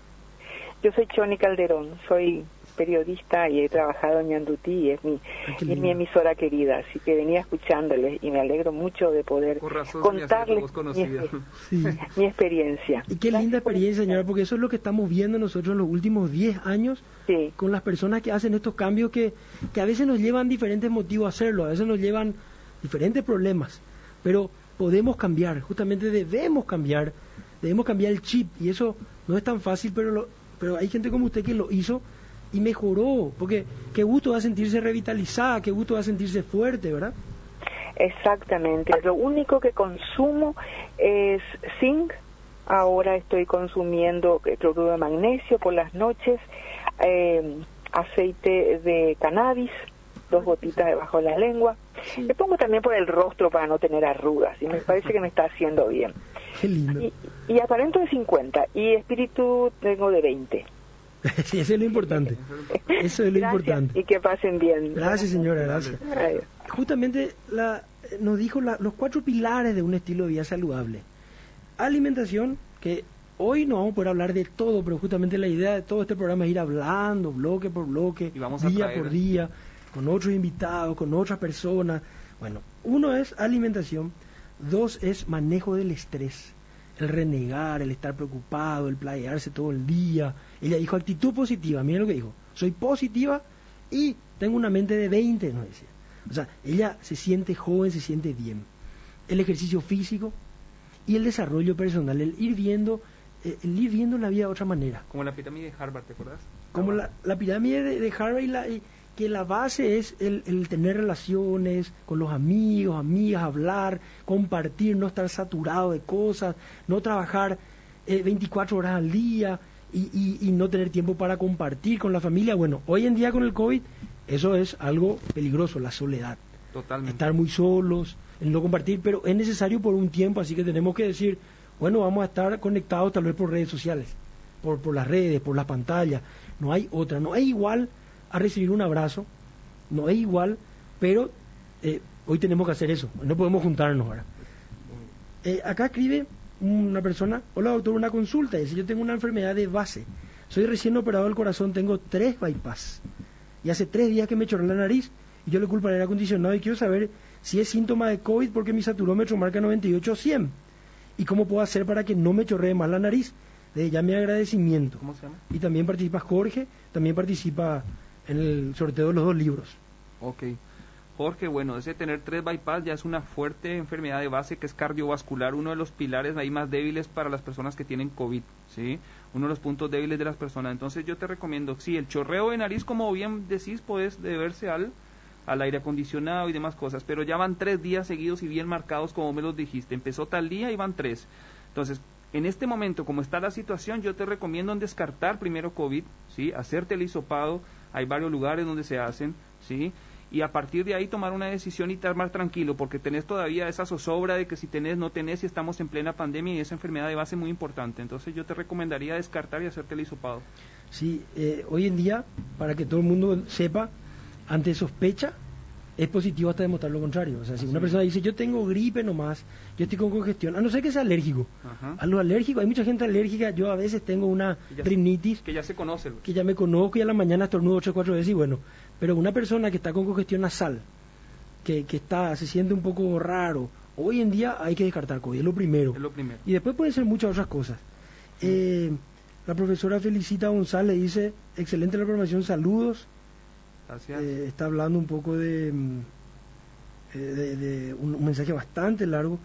Yo soy Choni Calderón, soy periodista y he trabajado en Ñandutí y es mi, y es mi emisora querida, así que venía escuchándoles y me alegro mucho de poder razón contarles mi, Sí. experiencia. Y qué linda experiencia, señora, porque eso es lo que estamos viendo nosotros en los últimos 10 años Sí, con las personas que hacen estos cambios que, que a veces nos llevan diferentes motivos a hacerlo, a veces nos llevan diferentes problemas, pero podemos cambiar, justamente debemos cambiar, debemos cambiar el chip y eso no es tan fácil, pero, lo- pero hay gente como usted que lo hizo y mejoró, porque qué gusto va a sentirse revitalizada, qué gusto va a sentirse fuerte, ¿verdad? exactamente. Lo único que consumo es zinc. Ahora estoy consumiendo eh, cloruro de magnesio por las noches, eh, aceite de cannabis, dos gotitas debajo de la lengua. Sí. Me pongo también por el rostro para no tener arrugas y me parece que me está haciendo bien. Qué lindo. Y, y aparento de 50 y espíritu tengo de 20. Sí, eso es lo importante. Eso es lo Gracias importante. y que pasen bien. Gracias, señora, gracias. Adiós. justamente la, nos dijo la- los cuatro pilares de un estilo de vida saludable. Alimentación, que hoy no vamos a poder hablar de todo, pero justamente la idea de todo este programa es ir hablando bloque por bloque, Y vamos a día traer- por día, con otros invitados, con otras personas. Bueno, uno es alimentación, dos es manejo del estrés, el renegar, el estar preocupado, el playarse todo el día. Ella dijo actitud positiva, miren lo que dijo, soy positiva y tengo una mente de 20, nos decía. O sea, ella se siente joven, se siente bien. El ejercicio físico y el desarrollo personal, el ir viendo, eh, el ir viendo la vida de otra manera. Como la pirámide de Harvard, ¿te acuerdas? Como la, la pirámide de, de Harvard, y la- y que la base es el, el tener relaciones con los amigos, amigas, hablar, compartir, no estar saturado de cosas, no trabajar eh, 24 horas al día y, y- y no tener tiempo para compartir con la familia. Bueno, hoy en día con el COVID, eso es algo peligroso, la soledad Totalmente. estar muy solos, el no compartir, pero es necesario por un tiempo, así que tenemos que decir, bueno, vamos a estar conectados tal vez por redes sociales, por, por las redes, por las pantallas, no hay otra, no es igual a recibir un abrazo, no es igual, pero eh, hoy tenemos que hacer eso, no podemos juntarnos ahora. Eh, acá escribe una persona, hola doctor, una consulta, dice, yo tengo una enfermedad de base, soy recién operado del corazón, tengo tres bypass, y hace tres días que me chorré la nariz, y yo le culpo al aire acondicionado y quiero saber si es síntoma de COVID porque mi saturómetro marca 98 o 100, y cómo puedo hacer para que no me chorree más la nariz. De ya mi agradecimiento. ¿Cómo se llama? Y también participa Jorge, también participa en el sorteo de los dos libros. Ok. Jorge, bueno, ese tener tres bypass ya es una fuerte enfermedad de base que es cardiovascular, uno de los pilares ahí más débiles para las personas que tienen COVID, ¿sí? Uno de los puntos débiles de las personas. Entonces yo te recomiendo, sí, el chorreo de nariz, como bien decís, puedes deberse al, al aire acondicionado y demás cosas, pero ya van tres días seguidos y bien marcados como me los dijiste. Empezó tal día y van tres. Entonces, en este momento, como está la situación, yo te recomiendo en descartar primero COVID, ¿sí? Hacerte el hisopado, hay varios lugares donde se hacen, ¿sí? Y a partir de ahí tomar una decisión y estar más tranquilo, porque tenés todavía esa zozobra de que si tenés, no tenés y estamos en plena pandemia y esa enfermedad de base muy importante. Entonces yo te recomendaría descartar y hacerte el hisopado. Sí, eh, hoy en día, para que todo el mundo sepa, ante sospecha, es positivo hasta demostrar lo contrario. O sea, si una persona dice, yo tengo gripe nomás, yo estoy con congestión, a no ser que sea alérgico. Ajá. A los alérgicos, hay mucha gente alérgica, yo a veces tengo una Que rinitis, Que ya se conoce. pues. que ya me conozco y a la mañana estornudo ocho o cuatro veces y bueno, pero una persona que está con congestión nasal, que, que está, se siente un poco raro, hoy en día hay que descartar COVID, es lo primero. Es lo primero. Y después pueden ser muchas otras cosas. Eh, la profesora Felicita González dice, excelente la programación, saludos. Eh, está hablando un poco de, mm, eh, de, de un, un mensaje bastante largo.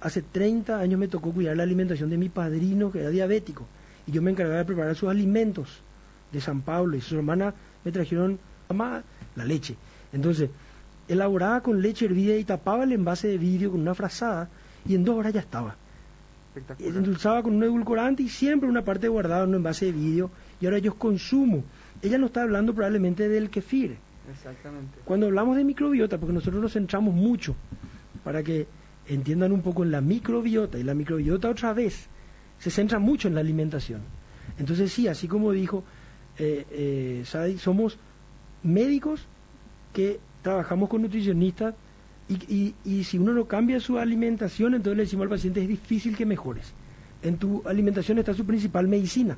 Hace 30 años me tocó cuidar la alimentación de mi padrino, que era diabético, y yo me encargaba de preparar sus alimentos de San Pablo, y sus hermanas me trajeron mamá, la leche. Entonces, elaboraba con leche hervida y tapaba el envase de vidrio con una frazada, y en dos horas ya estaba. Espectacular. endulzaba con un edulcorante y siempre una parte guardada en un envase de vidrio y ahora yo consumo. Ella no está hablando probablemente del kefir. Exactamente. Cuando hablamos de microbiota, porque nosotros nos centramos mucho para que entiendan un poco en la microbiota, y la microbiota otra vez se centra mucho en la alimentación. Entonces sí, así como dijo eh, eh, Sadi, somos médicos que trabajamos con nutricionistas y, y- y si uno no cambia su alimentación, entonces le decimos al paciente es difícil que mejores. En tu alimentación está su principal medicina.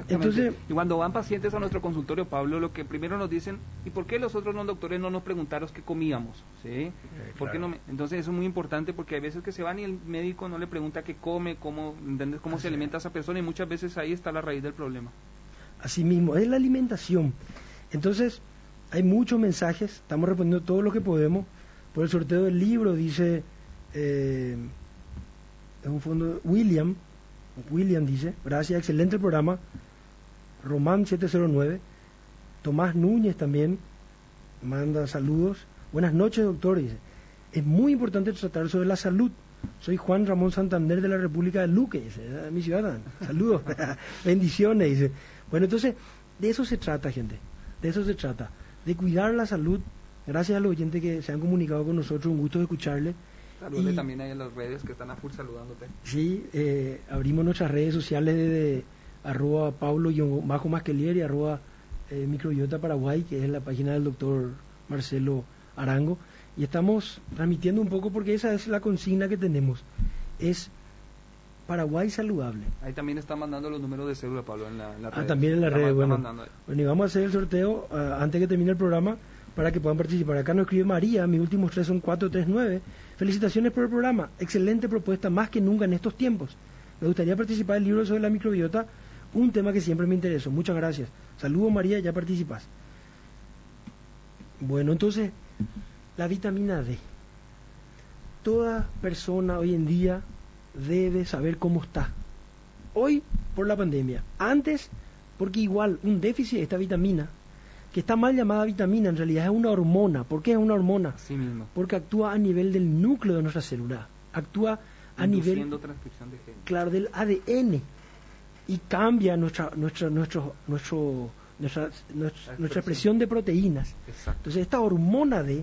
Exactamente. Entonces- y cuando van pacientes a nuestro consultorio, Pablo, lo que primero nos dicen, ¿y por qué los otros no doctores no nos preguntaron qué comíamos? ¿Sí? ¿Por qué no me- Entonces eso es muy importante porque hay veces que se van y el médico no le pregunta qué come, cómo, ¿entendés? cómo se alimenta esa persona y muchas veces ahí está la raíz del problema. Así mismo, es la alimentación. Entonces, hay muchos mensajes, estamos respondiendo todo lo que podemos. Por el sorteo del libro, dice, eh, es un fondo, William, William dice, gracias, excelente el programa, Román 709, Tomás Núñez también manda saludos. Buenas noches, doctor, dice. Es muy importante tratar sobre la salud. Soy Juan Ramón Santander de la República de Luque, dice, "Ah, mi ciudad. Saludos, bendiciones, dice. Bueno, entonces, de eso se trata, gente. De eso se trata. De cuidar la salud. Gracias a los oyentes que se han comunicado con nosotros, un gusto de escucharle. Saludle Y- también ahí en las redes que están a full saludándote. Sí, eh, abrimos nuestras redes sociales desde arroba Paulo bajo Masquelier y arroba eh, Microbiota Paraguay, que es la página del doctor Marcelo Arango. Y estamos transmitiendo un poco porque esa es la consigna que tenemos. Es Paraguay saludable. Ahí también están mandando los números de cédula, Pablo, en la, en la Ah, también en la red, bueno. Bueno, y vamos a hacer el sorteo ah, antes que termine el programa para que puedan participar. Acá nos escribe María, mis últimos tres son 439. Felicitaciones por el programa, excelente propuesta, más que nunca en estos tiempos. Me gustaría participar en el libro sobre la microbiota, un tema que siempre me interesó. Muchas gracias. Saludos María, ya participas. Bueno, entonces, la vitamina D. Toda persona hoy en día debe saber cómo está. Hoy por la pandemia. Antes, porque igual un déficit de esta vitamina, que está mal llamada vitamina, en realidad es una hormona. ¿Por qué es una hormona? Así mismo. Porque actúa a nivel del núcleo de nuestra célula. Actúa a nivel Induciendo transcripción de genes. claro, del ADN y cambia nuestra, nuestra, nuestro, nuestro, nuestra, nuestra, nuestra expresión de proteínas. Exacto. Entonces, esta hormona D,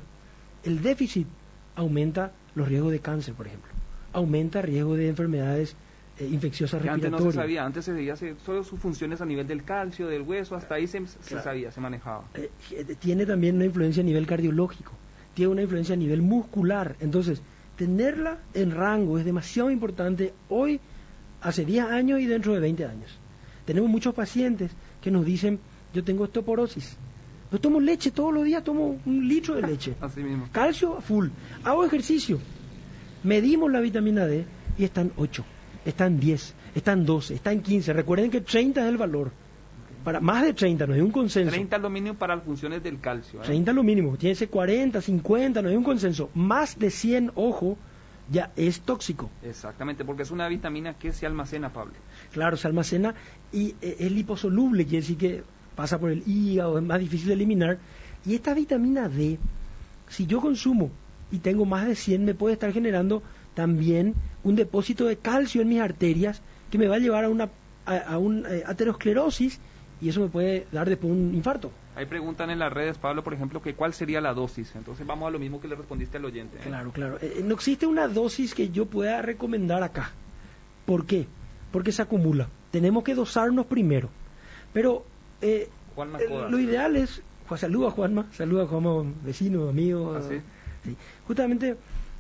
el déficit aumenta los riesgos de cáncer, por ejemplo. Aumenta el riesgo de enfermedades eh, infecciosas Que antes no se sabía, antes se veía se- solo sus funciones a nivel del calcio, del hueso, hasta ahí se, se Claro. sabía, se manejaba. Eh, eh, tiene también una influencia a nivel cardiológico, tiene una influencia a nivel muscular. Entonces, tenerla en rango es demasiado importante hoy, hace 10 años y dentro de 20 años. Tenemos muchos pacientes que nos dicen, yo tengo osteoporosis. Yo tomo leche todos los días, tomo un litro de leche. Así mismo. Calcio full. Hago ejercicio. Medimos la vitamina D y están 8, están 10, están 12, están 15. Recuerden que 30 es el valor. Para más de 30, no hay un consenso. 30 es lo mínimo para las funciones del calcio. ¿eh? 30 es lo mínimo, tiene que ser 40, 50, no hay un consenso. Más de 100, ojo, ya es tóxico. Exactamente, porque es una vitamina que se almacena, Pablo. Claro, se almacena y eh, es liposoluble, quiere decir que pasa por el hígado, es más difícil de eliminar. Y esta vitamina D, si yo consumo y tengo más de 100, me puede estar generando también un depósito de calcio en mis arterias que me va a llevar a una a, a un eh, aterosclerosis y eso me puede dar después un infarto. Ahí preguntan en las redes, Pablo, por ejemplo, que cuál sería la dosis. Entonces vamos a lo mismo que le respondiste al oyente. ¿eh? Claro, claro. Eh, no existe una dosis que yo pueda recomendar acá. ¿Por qué? Porque se acumula. Tenemos que dosarnos primero. Pero eh, Juanma eh, lo ideal es... Juan, saluda a Juanma, saluda a Juanma, vecino, amigo. ¿Ah, sí? sí. Justamente,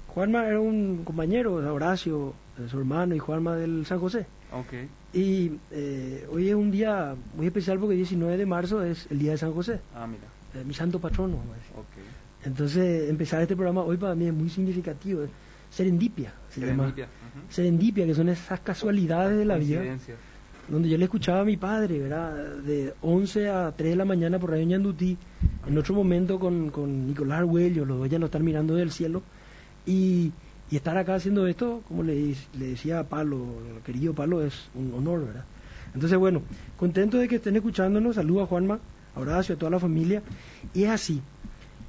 Juanma era un compañero de Horacio, de su hermano, y Juanma del San José. Ok. Y eh, hoy es un día muy especial porque el 19 de marzo es el día de San José, Ah, mira. eh, mi santo patrono. vamos a decir. Ok. Entonces, empezar este programa hoy para mí es muy significativo. Serendipia, se llama. Serendipia, ujú. Serendipia, que son esas casualidades de la vida, donde yo le escuchaba a mi padre, ¿verdad? De 11 a 3 de la mañana por Radio Ñandutí, en otro momento con, con Nicolás Arguello, los dos ya nos están mirando del cielo, y, y estar acá haciendo esto, como le, decía a Palo, querido Palo, es un honor, ¿verdad? Entonces, bueno, contento de que estén escuchándonos, saludo a Juanma, a Horacio, a toda la familia, y es así,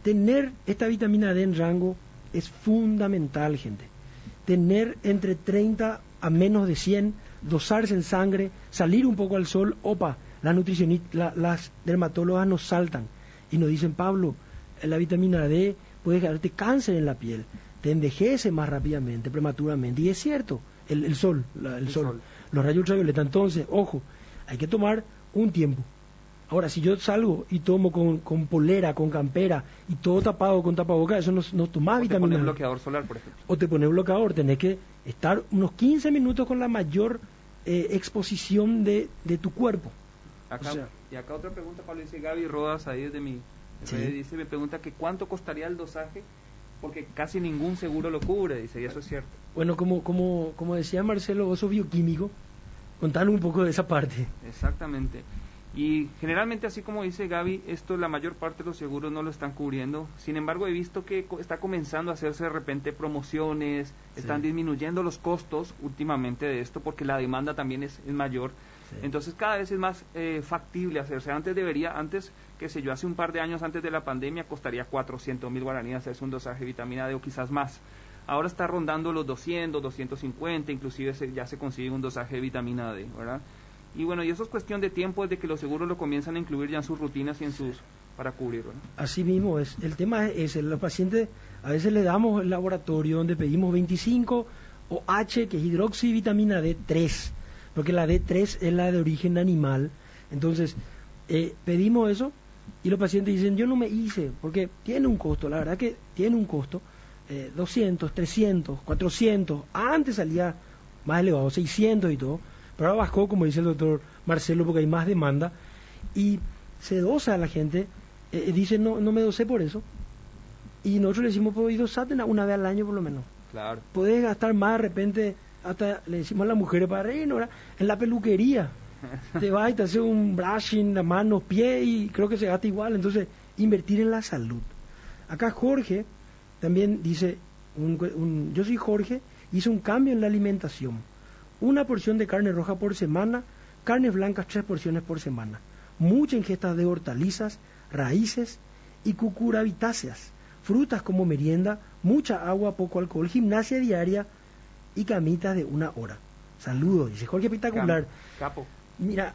tener esta vitamina D en rango es fundamental, gente. tener entre 30 a menos de 100, dosarse en sangre, salir un poco al sol, opa, las nutricionistas, las dermatólogas nos saltan y nos dicen, Pablo, la vitamina D puede generarte cáncer en la piel, te envejece más rápidamente, prematuramente. Y es cierto, el, sol, el, sol, los rayos ultravioleta. Entonces, ojo, hay que tomar un tiempo. Ahora, si yo salgo y tomo con, con polera, con campera y todo tapado con tapaboca, eso no, no toma vitamina. Te pone bloqueador solar, por ejemplo. O te pone bloqueador, tenés que estar unos 15 minutos con la mayor eh, exposición de, de, tu cuerpo. y acá otra pregunta, Pablo, dice Gaby Rodas, ahí desde mi... Dice, me pregunta que cuánto costaría el dosaje, porque casi ningún seguro lo cubre, dice, y eso es cierto. Bueno, como, como, como decía Marcelo, vos sos bioquímico, contanos un poco de esa parte. Exactamente. Y generalmente, así como dice Gaby, esto la mayor parte de los seguros no lo están cubriendo. Sin embargo, he visto que está comenzando a hacerse de repente promociones, están disminuyendo los costos últimamente de esto porque la demanda también es, mayor. Entonces cada vez es más eh, factible hacerse. Antes debería, antes, que sé yo, hace un par de años antes de la pandemia costaría 400 mil guaraníes hacerse un dosaje de vitamina D o quizás más. Ahora está rondando los 200, 250, inclusive ya se consigue un dosaje de vitamina D, ¿verdad? Y bueno, y eso es cuestión de tiempo desde que los seguros lo comienzan a incluir ya en sus rutinas y en sus para cubrirlo. Así mismo es. El tema es, el los pacientes a veces le damos el laboratorio donde pedimos 25 o H, que es hidroxivitamina D3, porque la D3 es la de origen animal. Entonces, eh, pedimos eso y los pacientes dicen, yo no me hice, porque tiene un costo, la verdad que tiene un costo, eh, 200, 300, 400, antes salía más elevado, 600 y todo pero ahora bajó, como dice el doctor Marcelo, porque hay más demanda y se dosa a la gente. Eh, eh, dice, no, no me dosé por eso. Y nosotros le decimos, pues dosate una vez al año por lo menos. Claro. Puedes gastar más de repente, hasta le decimos a las mujeres para reino, en la peluquería. Te vas y te hace un brushing, la mano, pie y creo que se gasta igual. Entonces, invertir en la salud. Acá Jorge también dice, un, yo soy Jorge, hice un cambio en la alimentación una porción de carne roja por semana, carnes blancas tres porciones por semana, mucha ingesta de hortalizas, raíces y cucurabitáceas, frutas como merienda, mucha agua, poco alcohol, gimnasia diaria y camitas de una hora. Saludos, dice Jorge espectacular. Capo. Mira,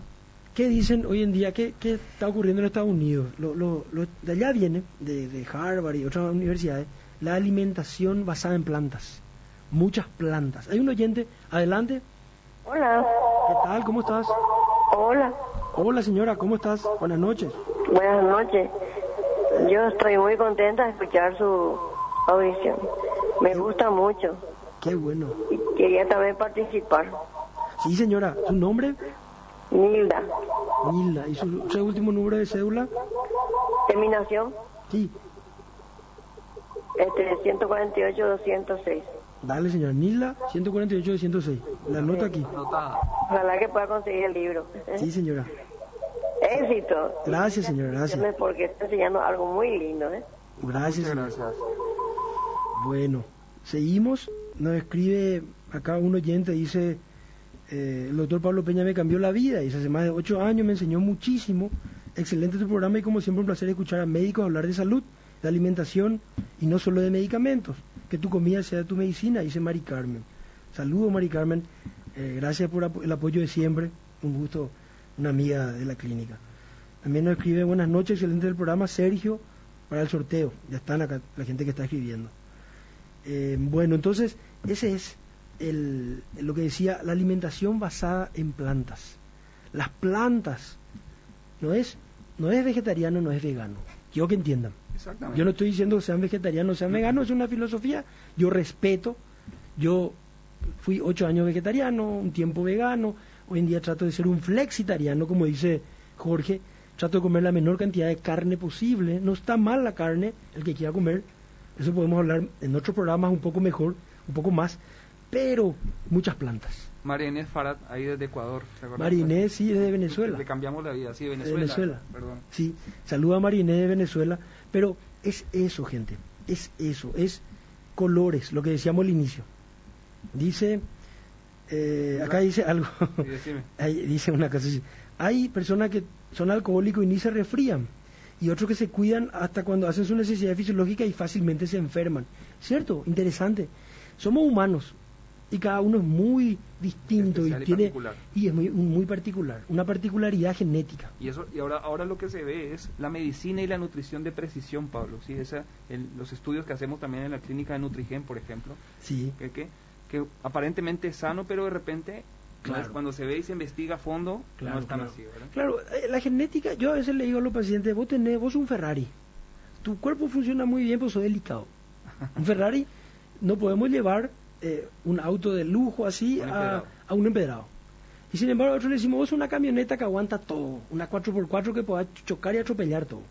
¿qué dicen hoy en día? ¿Qué, está ocurriendo en Estados Unidos? Lo, de allá viene, de, de Harvard y otras universidades, la alimentación basada en plantas. Muchas plantas. Hay un oyente, adelante. Hola. ¿Qué tal? ¿Cómo estás? Hola. Hola señora, ¿cómo estás? Buenas noches. Buenas noches. Yo estoy muy contenta de escuchar su audición. Me gusta mucho. Qué bueno. Y quería también participar. Sí, señora. ¿Su nombre? Nilda. Nilda. ¿Y su, último número de cédula? Terminación. Sí. Este, 148-206. Dale, señora. Nila, 148 de 106. La nota aquí. Ojalá que pueda conseguir el libro. Sí, señora. Éxito. Gracias, señora. Gracias. Porque está enseñando algo muy lindo, ¿eh? Gracias, gracias. Bueno, seguimos. Nos escribe acá un oyente, dice, eh, el doctor Pablo Peña me cambió la vida. Dice, hace más de ocho años me enseñó muchísimo. Excelente tu programa y como siempre un placer escuchar a médicos hablar de salud, de alimentación y no solo de medicamentos que tu comida sea tu medicina, dice Mari Carmen. Saludos, Mari Carmen. Eh, gracias por el apoyo de siempre. Un gusto, una amiga de la clínica. También nos escribe buenas noches, excelente del programa, Sergio, para el sorteo. Ya están acá la gente que está escribiendo. Eh, bueno, entonces, ese es el, lo que decía, la alimentación basada en plantas. Las plantas no es, no es vegetariano, no es vegano. Quiero que entiendan. Yo no estoy diciendo que sean vegetarianos, sean veganos, es una filosofía. Yo respeto. Yo fui ocho años vegetariano, un tiempo vegano. Hoy en día trato de ser un flexitariano, como dice Jorge. Trato de comer la menor cantidad de carne posible. No está mal la carne, el que quiera comer. Eso podemos hablar en otros programas un poco mejor, un poco más. Pero muchas plantas. María Inés Farad, ahí desde Ecuador. María Inés, sí, desde Venezuela. Le cambiamos la vida, sí, de Venezuela. Venezuela. Perdón. Sí, saluda a María Inés de Venezuela. Pero es eso, gente, es eso, es colores, lo que decíamos al inicio. Dice, eh, acá dice algo, dice una cosa hay personas que son alcohólicos y ni se resfrían, y otros que se cuidan hasta cuando hacen su necesidad fisiológica y fácilmente se enferman. ¿Cierto? Interesante. somos humanos y cada uno es muy distinto y Especial y tiene particular. y es muy, muy particular, una particularidad genética. Y eso y ahora ahora lo que se ve es la medicina y la nutrición de precisión, Pablo. Sí, esa el- los estudios que hacemos también en la clínica de Nutrigen, por ejemplo, Sí, que, que, que aparentemente es sano, pero de repente Claro. cuando se ve y se investiga a fondo, Claro, no es tan claro. así, ¿verdad? Claro, eh, la genética, yo a veces le digo a los pacientes, vos tenés, vos un Ferrari, tu cuerpo funciona muy bien, pero sos delicado. Un Ferrari no podemos llevar eh, un auto de lujo así Un a, a un empedrado. Y sin embargo, a otros le decimos, vos una camioneta que aguanta todo, una 4x4 que pueda chocar y atropellar todo.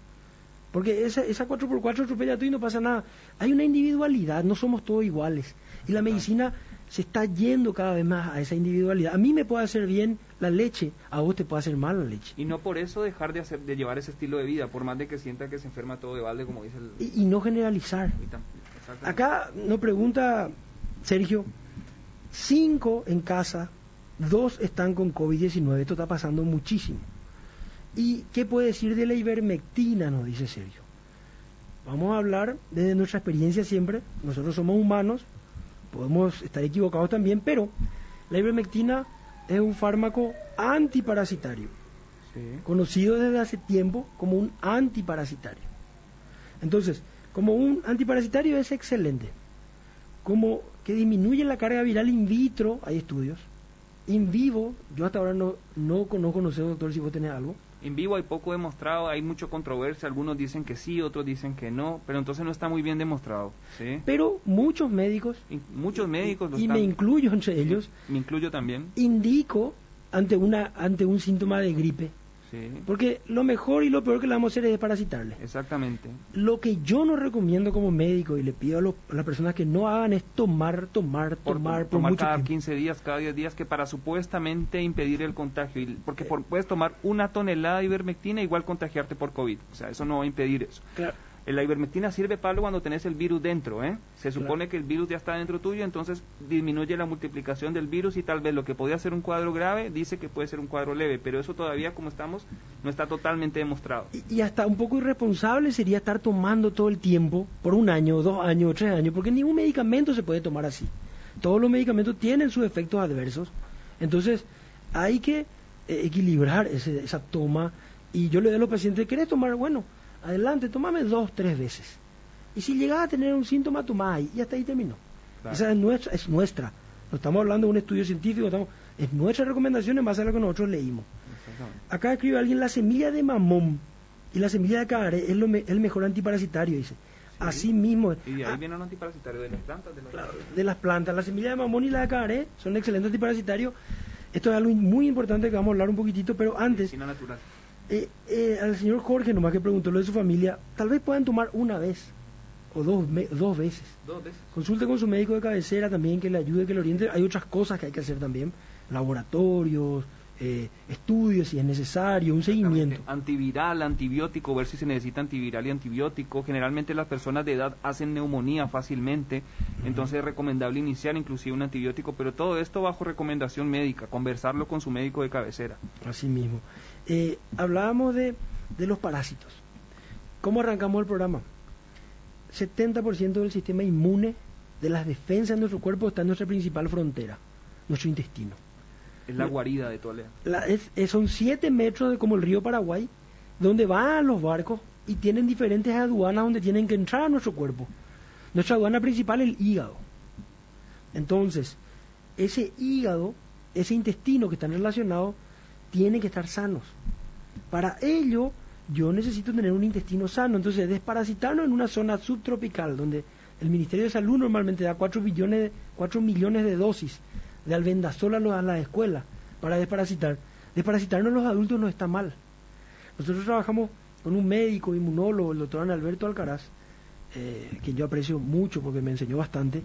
Porque esa, esa 4x4 atropella todo y no pasa nada. Hay una individualidad, no somos todos iguales. Y la medicina se está yendo cada vez más a esa individualidad. A mí me puede hacer bien la leche, a vos te puede hacer mal la leche. Y no por eso dejar de hacer de llevar ese estilo de vida, por más de que sienta que se enferma todo de balde, como dice el... Y, y no generalizar. y. Acá nos pregunta Sergio, cinco en casa, dos están con COVID-19, esto está pasando muchísimo. ¿Y qué puede decir de la ivermectina? Nos dice Sergio. Vamos a hablar desde nuestra experiencia siempre, nosotros somos humanos, podemos estar equivocados también, pero la ivermectina es un fármaco antiparasitario Sí. conocido desde hace tiempo como un antiparasitario. Entonces, como un antiparasitario es excelente. Como que disminuye la carga viral in vitro, hay estudios. In vivo, yo hasta ahora no, no conozco, no sé, doctor, si vos tenés algo. En vivo hay poco demostrado, hay mucha controversia, algunos dicen que sí, otros dicen que no, pero entonces no está muy bien demostrado, ¿sí? Pero muchos médicos, Y muchos médicos y me incluyo entre ellos, me incluyo también, indico ante, una, ante un síntoma de gripe. Sí, Porque lo mejor y lo peor que le vamos a hacer es desparasitarle. exactamente. Lo que yo no recomiendo como médico y le pido a, a las personas que no hagan es tomar, tomar, Por tomar por tomar mucho cada tiempo. 15 días, cada 10 días, que para supuestamente impedir el contagio, y- porque por- puedes tomar una tonelada de ivermectina igual contagiarte por COVID, o sea, eso no va a impedir eso. Claro. Eh, La ivermectina sirve, Pablo, cuando tenés el virus dentro, ¿eh? Se Claro. supone que el virus ya está dentro tuyo, entonces disminuye la multiplicación del virus y tal vez lo que podía ser un cuadro grave dice que puede ser un cuadro leve, pero eso todavía, como estamos, no está totalmente demostrado. Y, y hasta un poco irresponsable sería estar tomando todo el tiempo, por un año, dos años, tres años, porque ningún medicamento se puede tomar así. Todos los medicamentos tienen sus efectos adversos. Entonces, hay que eh, equilibrar ese- esa toma. Y yo le digo a los pacientes, ¿querés tomar? Bueno, adelante, tomame dos, tres veces. Y si llegas a tener un síntoma, tomá ahí. Y hasta ahí terminó. Claro. Esa es nuestra, es nuestra. No estamos hablando de un estudio científico, estamos, es nuestra recomendación en base a lo que nosotros leímos. Acá escribe alguien, la semilla de mamón y la semilla de cagaré es lo me- el mejor antiparasitario, dice. Así mismo, Y de ahí ah, viene un antiparasitario de las plantas, de los... claro, de las plantas, la semilla de mamón y la de cagaré son excelentes antiparasitarios. Esto es algo muy importante que vamos a hablar un poquitito, pero antes, Medicina natural. Eh, eh, al señor Jorge nomás que preguntó lo de su familia, tal vez puedan tomar una vez o dos, me- dos veces. Dos veces. Consulte con su médico de cabecera también, que le ayude, que le oriente. Hay otras cosas que hay que hacer también, laboratorios, eh, estudios si es necesario, un seguimiento. Antiviral, antibiótico, ver si se necesita antiviral y antibiótico. Generalmente las personas de edad hacen neumonía fácilmente, entonces es recomendable iniciar inclusive un antibiótico, pero todo esto bajo recomendación médica, conversarlo con su médico de cabecera. Así mismo. Eh, hablábamos de, de los parásitos. ¿Cómo arrancamos el programa? 70% del sistema inmune, de las defensas de nuestro cuerpo, está en nuestra principal frontera, nuestro intestino. Es la guarida de Toledo. La- es- es- son 7 metros de como el río Paraguay, donde van los barcos y tienen diferentes aduanas donde tienen que entrar a nuestro cuerpo. Nuestra aduana principal es el hígado. Entonces, ese hígado, ese intestino que están relacionados, tienen que estar sanos. Para ello, yo necesito tener un intestino sano. Entonces, desparasitarnos en una zona subtropical, donde el Ministerio de Salud normalmente da 4, billones, 4 millones de dosis de albendazol a, a las escuelas para desparasitar. Desparasitarnos los adultos no está mal. Nosotros trabajamos con un médico inmunólogo, el doctor Alberto Alcaraz, eh, que yo aprecio mucho porque me enseñó bastante,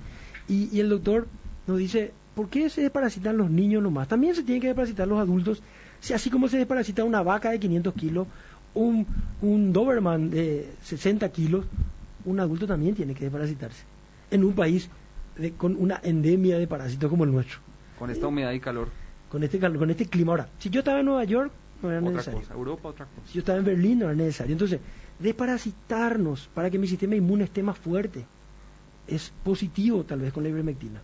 y, y el doctor nos dice, ¿por qué se desparasitan los niños nomás? También se tienen que desparasitar los adultos, si así como se desparasita una vaca de 500 kilos, un, un Doberman de 60 kilos, un adulto también tiene que desparasitarse, en un país de- con una endemia de parásitos como el nuestro, Con esta humedad y calor. con este, calor, con este clima. Ahora, si yo estaba en Nueva York, no era Otra necesario. cosa. Europa, otra cosa. Si yo estaba en Berlín no era necesario. Entonces, desparasitarnos para que mi sistema inmune esté más fuerte. es positivo tal vez con la ivermectina,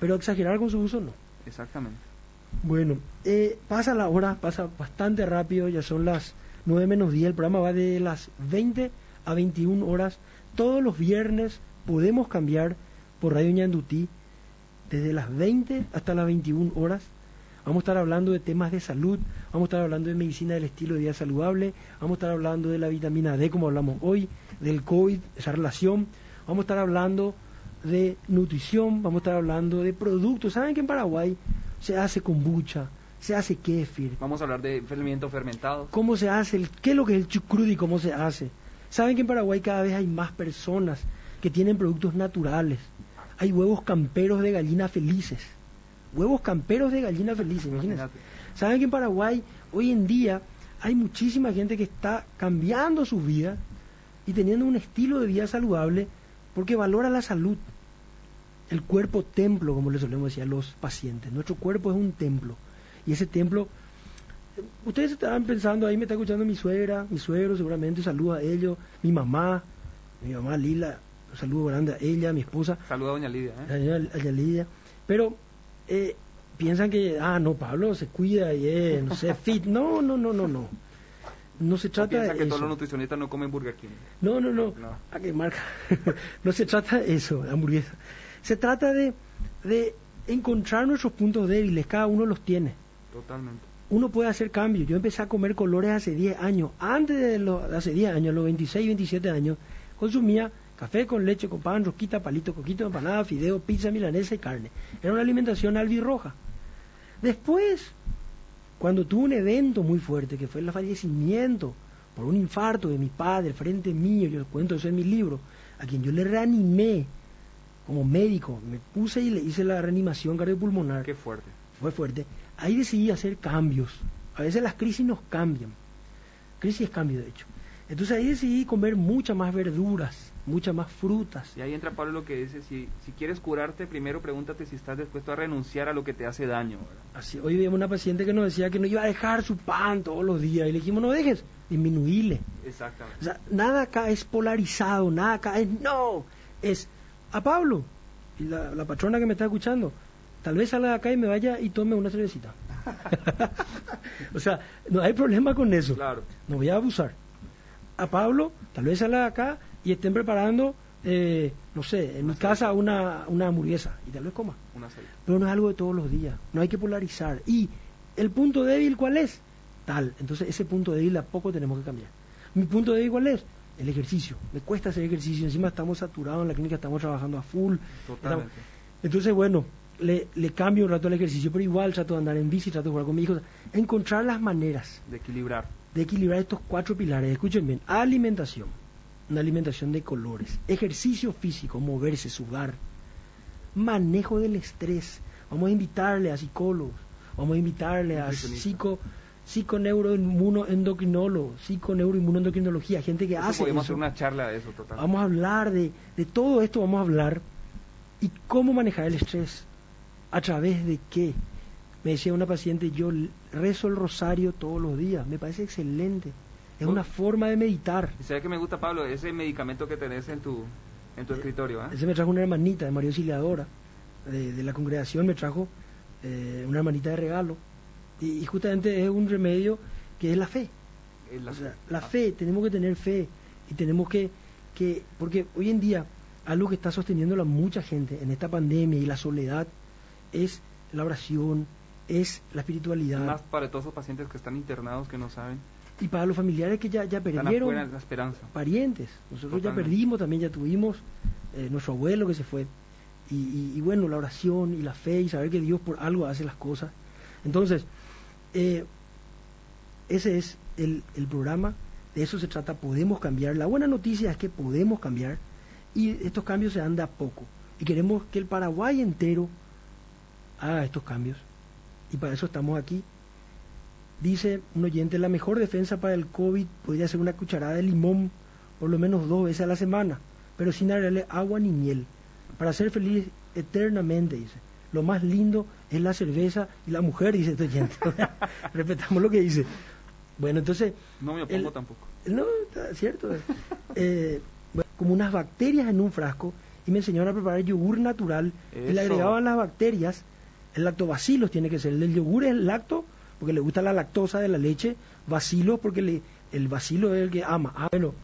pero exagerar con su uso no. Exactamente. Bueno, eh, pasa la hora, pasa bastante rápido, ya son las 9 menos 10, el programa va de las 20 a 21 horas. Todos los viernes podemos cambiar por Radio Ñandutí desde las 20 hasta las 21 horas. Vamos a estar hablando de temas de salud, vamos a estar hablando de medicina del estilo de vida saludable, vamos a estar hablando de la vitamina D como hablamos hoy, del COVID, esa relación, vamos a estar hablando de nutrición, vamos a estar hablando de productos. ¿Saben que en Paraguay se hace kombucha, se hace kéfir? Vamos a hablar de fermentos fermentados. ¿Cómo se hace? El, ¿Qué es lo que es el chucrut y cómo se hace? ¿Saben que en Paraguay cada vez hay más personas que tienen productos naturales? Hay huevos camperos de gallinas felices huevos camperos de gallina feliz, imagínense. Saben que en Paraguay hoy en día hay muchísima gente que está cambiando su vida y teniendo un estilo de vida saludable porque valora la salud. El cuerpo templo, como le solemos decir a los pacientes. Nuestro cuerpo es un templo. Y ese templo, ustedes estaban pensando, ahí me está escuchando mi suegra, mi suegro seguramente, saluda a ellos, mi mamá, mi mamá Lila, un saludo grande a ella, a mi esposa. Saluda a doña Lidia. ¿eh? A doña Lidia. Pero eh, piensan que, ah, no, Pablo se cuida y es, no sé, fit. No, no, no, no, no. No se trata de que todos los nutricionistas no comen Burger King. No, no, no. ¿A qué marca? no se trata de eso, hamburguesa. Se trata de, de encontrar nuestros puntos débiles, cada uno los tiene. Totalmente. Uno puede hacer cambios. Yo empecé a comer colores hace 10 años. Antes de los, hace 10 años, los 26, 27 años, consumía Café con leche, con pan, rosquita, palito, coquito, empanada, fideo, pizza milanesa y carne. Era una alimentación albirroja. Después, cuando tuve un evento muy fuerte, que fue el fallecimiento por un infarto de mi padre, frente mío, yo cuento eso en mi libro, a quien yo le reanimé como médico, me puse y le hice la reanimación cardiopulmonar. Qué fuerte. Fue fuerte. Ahí decidí hacer cambios. A veces las crisis nos cambian. Crisis es cambio, de hecho. Entonces ahí decidí comer muchas más verduras, muchas más frutas. Y ahí entra Pablo lo que dice, si, si quieres curarte, primero pregúntate si estás dispuesto a renunciar a lo que te hace daño. Así, hoy vimos una paciente que nos decía que no iba a dejar su pan todos los días y le dijimos, no dejes, disminuíle. Exactamente. O sea, nada acá es polarizado, nada acá es no, es a Pablo y la, la patrona que me está escuchando, tal vez salga de acá y me vaya y tome una cervecita. o sea, no hay problema con eso. Claro. No voy a abusar. A Pablo, tal vez salga de acá y estén preparando, eh, no sé, en mi casa una, una hamburguesa y tal vez coma. Pero no es algo de todos los días, no hay que polarizar. Y el punto débil, ¿cuál es? Tal. Entonces ese punto débil a poco tenemos que cambiar. Mi punto débil, ¿cuál es? El ejercicio. Me cuesta hacer ejercicio, encima estamos saturados en la clínica, estamos trabajando a full. Totalmente. Entonces, bueno, le, le, cambio un rato el ejercicio, pero igual trato de andar en bici, trato de jugar con mi hijo. Encontrar las maneras. De equilibrar. De equilibrar estos cuatro pilares. Escuchen bien. Alimentación una alimentación de colores, ejercicio físico, moverse, sudar, manejo del estrés. Vamos a invitarle a psicólogos, vamos a invitarle a psico, psiconeuroinmunoendocrinólogos, psiconeuroinmunoendocrinología, gente que hace podemos hacer una charla de eso total. Vamos a hablar de, de todo esto, vamos a hablar y cómo manejar el estrés, a través de qué. Me decía una paciente, yo rezo el rosario todos los días, me parece excelente es una forma de meditar. ¿Sabes que me gusta, Pablo? Ese medicamento que tenés en tu, en tu escritorio. ¿eh? Ese me trajo una hermanita de María Auxiliadora, de, la congregación, me trajo eh, una hermanita de regalo. Y, justamente es un remedio que es la fe. la, fe. la ah. fe, tenemos que tener fe. Y tenemos que, que, porque hoy en día, algo que está sosteniendo a mucha gente en esta pandemia y la soledad es la oración, es la espiritualidad. Más para todos esos pacientes que están internados que no saben y para los familiares que ya, ya perdieron la esperanza. parientes. Nosotros ya perdimos, también ya tuvimos eh, nuestro abuelo que se fue. Y, bueno, la oración y la fe y saber que Dios por algo hace las cosas. Entonces, eh, ese es el, el programa, de eso se trata, podemos cambiar. La buena noticia es que podemos cambiar y estos cambios se dan de a poco. Y queremos que el Paraguay entero haga estos cambios. Y para eso estamos aquí Dice un oyente, la mejor defensa para el COVID podría ser una cucharada de limón por lo menos dos veces a la semana, pero sin agregarle agua ni miel, para ser feliz eternamente, dice. Lo más lindo es la cerveza y la mujer, dice este oyente. Respetamos lo que dice. Bueno, entonces... No me opongo tampoco. No, está cierto. Eh, como unas bacterias en un frasco y me enseñaron a preparar yogur natural y le Eso. agregaban las bacterias. El lactobacilos tiene que ser. El yogur es el lacto porque le gusta la lactosa de la leche, bacilos porque le, el bacilo es el que ama. Ah, bueno,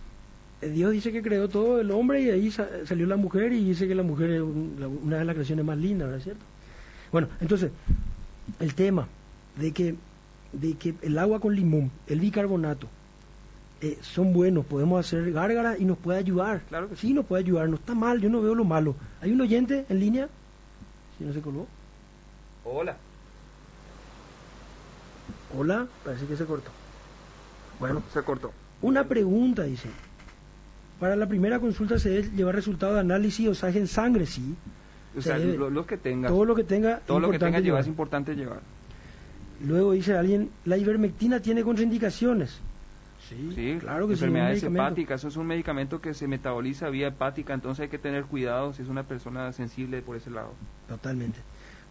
Dios dice que creó todo el hombre y ahí sa- salió la mujer y dice que la mujer es una de las creaciones más lindas, ¿verdad? ¿Cierto? Bueno, entonces, el tema de que, de que el agua con limón, el bicarbonato, eh, son buenos, podemos hacer gárgaras y nos puede ayudar. Claro que sí. nos puede ayudar, no está mal, yo no veo lo malo. ¿Hay un oyente en línea? Si no se colgó. Hola. Hola, parece que se cortó. Bueno, se cortó. una pregunta, dice. Para la primera consulta se debe llevar resultado de análisis o en sangre, sí. O Se sea, lo, lo que tenga. Todo lo que tenga, todo lo que tenga llevar es importante llevar. Luego dice alguien, la ivermectina tiene contraindicaciones. Sí, Sí, claro que sí. un enfermedades hepáticas, eso es un medicamento que se metaboliza vía hepática, entonces hay que tener cuidado si es una persona sensible por ese lado. Totalmente.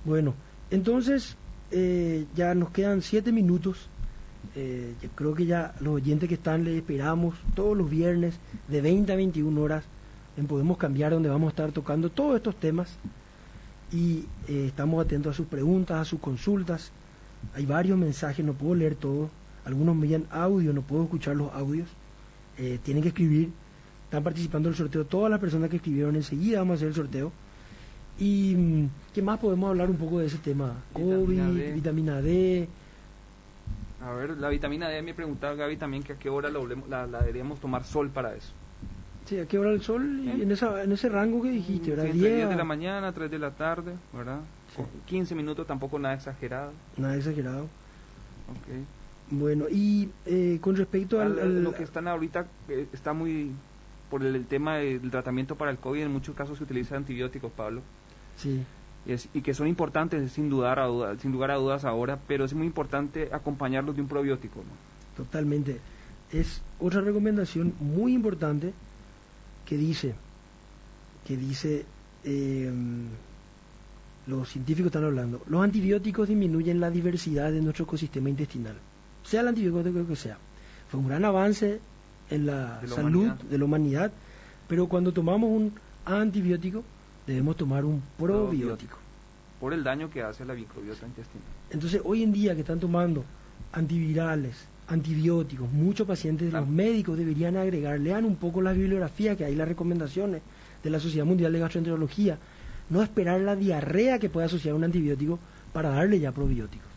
Bueno, entonces eh, ya nos quedan siete minutos. Eh, creo que ya los oyentes que están les esperamos todos los viernes de 20 a 21 horas en Podemos Cambiar, donde vamos a estar tocando todos estos temas. Y eh, estamos atentos a sus preguntas, a sus consultas. Hay varios mensajes, no puedo leer todos. Algunos me envían audio, no puedo escuchar los audios. Eh, tienen que escribir. Están participando del sorteo. Todas las personas que escribieron enseguida vamos a hacer el sorteo. ¿Y qué más podemos hablar un poco de ese tema? Vitamina COVID, D. vitamina D. A ver, la vitamina D me preguntaba Gaby también que a qué hora la, volvemos- la- la deberíamos tomar sol para eso. Sí, ¿a qué hora el sol? Y ¿Eh? en, esa, en ese rango que dijiste, ¿verdad? Sí, entre 10 10 de la mañana, 3 de la tarde, ¿verdad? Sí. Con 15 minutos tampoco nada exagerado. Nada exagerado. Ok. Bueno, y eh, con respecto al... Al- al- lo que están ahorita eh, está muy por el, el tema del tratamiento para el COVID en muchos casos se utilizan antibióticos Pablo Sí, y, es- y que son importantes sin dudar a duda- sin lugar a dudas ahora pero es muy importante acompañarlos de un probiótico ¿no? totalmente. Es otra recomendación muy importante que dice, que dice, eh, los científicos están hablando, los antibióticos disminuyen la diversidad de nuestro ecosistema intestinal, sea el antibiótico que sea. Fue un gran avance en la, De la salud humanidad. de la humanidad, pero cuando tomamos un antibiótico debemos tomar un probiótico. por el daño que hace a la microbiota intestinal Entonces, hoy en día que están tomando antivirales, antibióticos, muchos pacientes, Claro. los médicos deberían agregar, lean un poco la bibliografía que hay, las recomendaciones de la Sociedad Mundial de Gastroenterología, no esperar la diarrea que puede asociar un antibiótico para darle ya probióticos.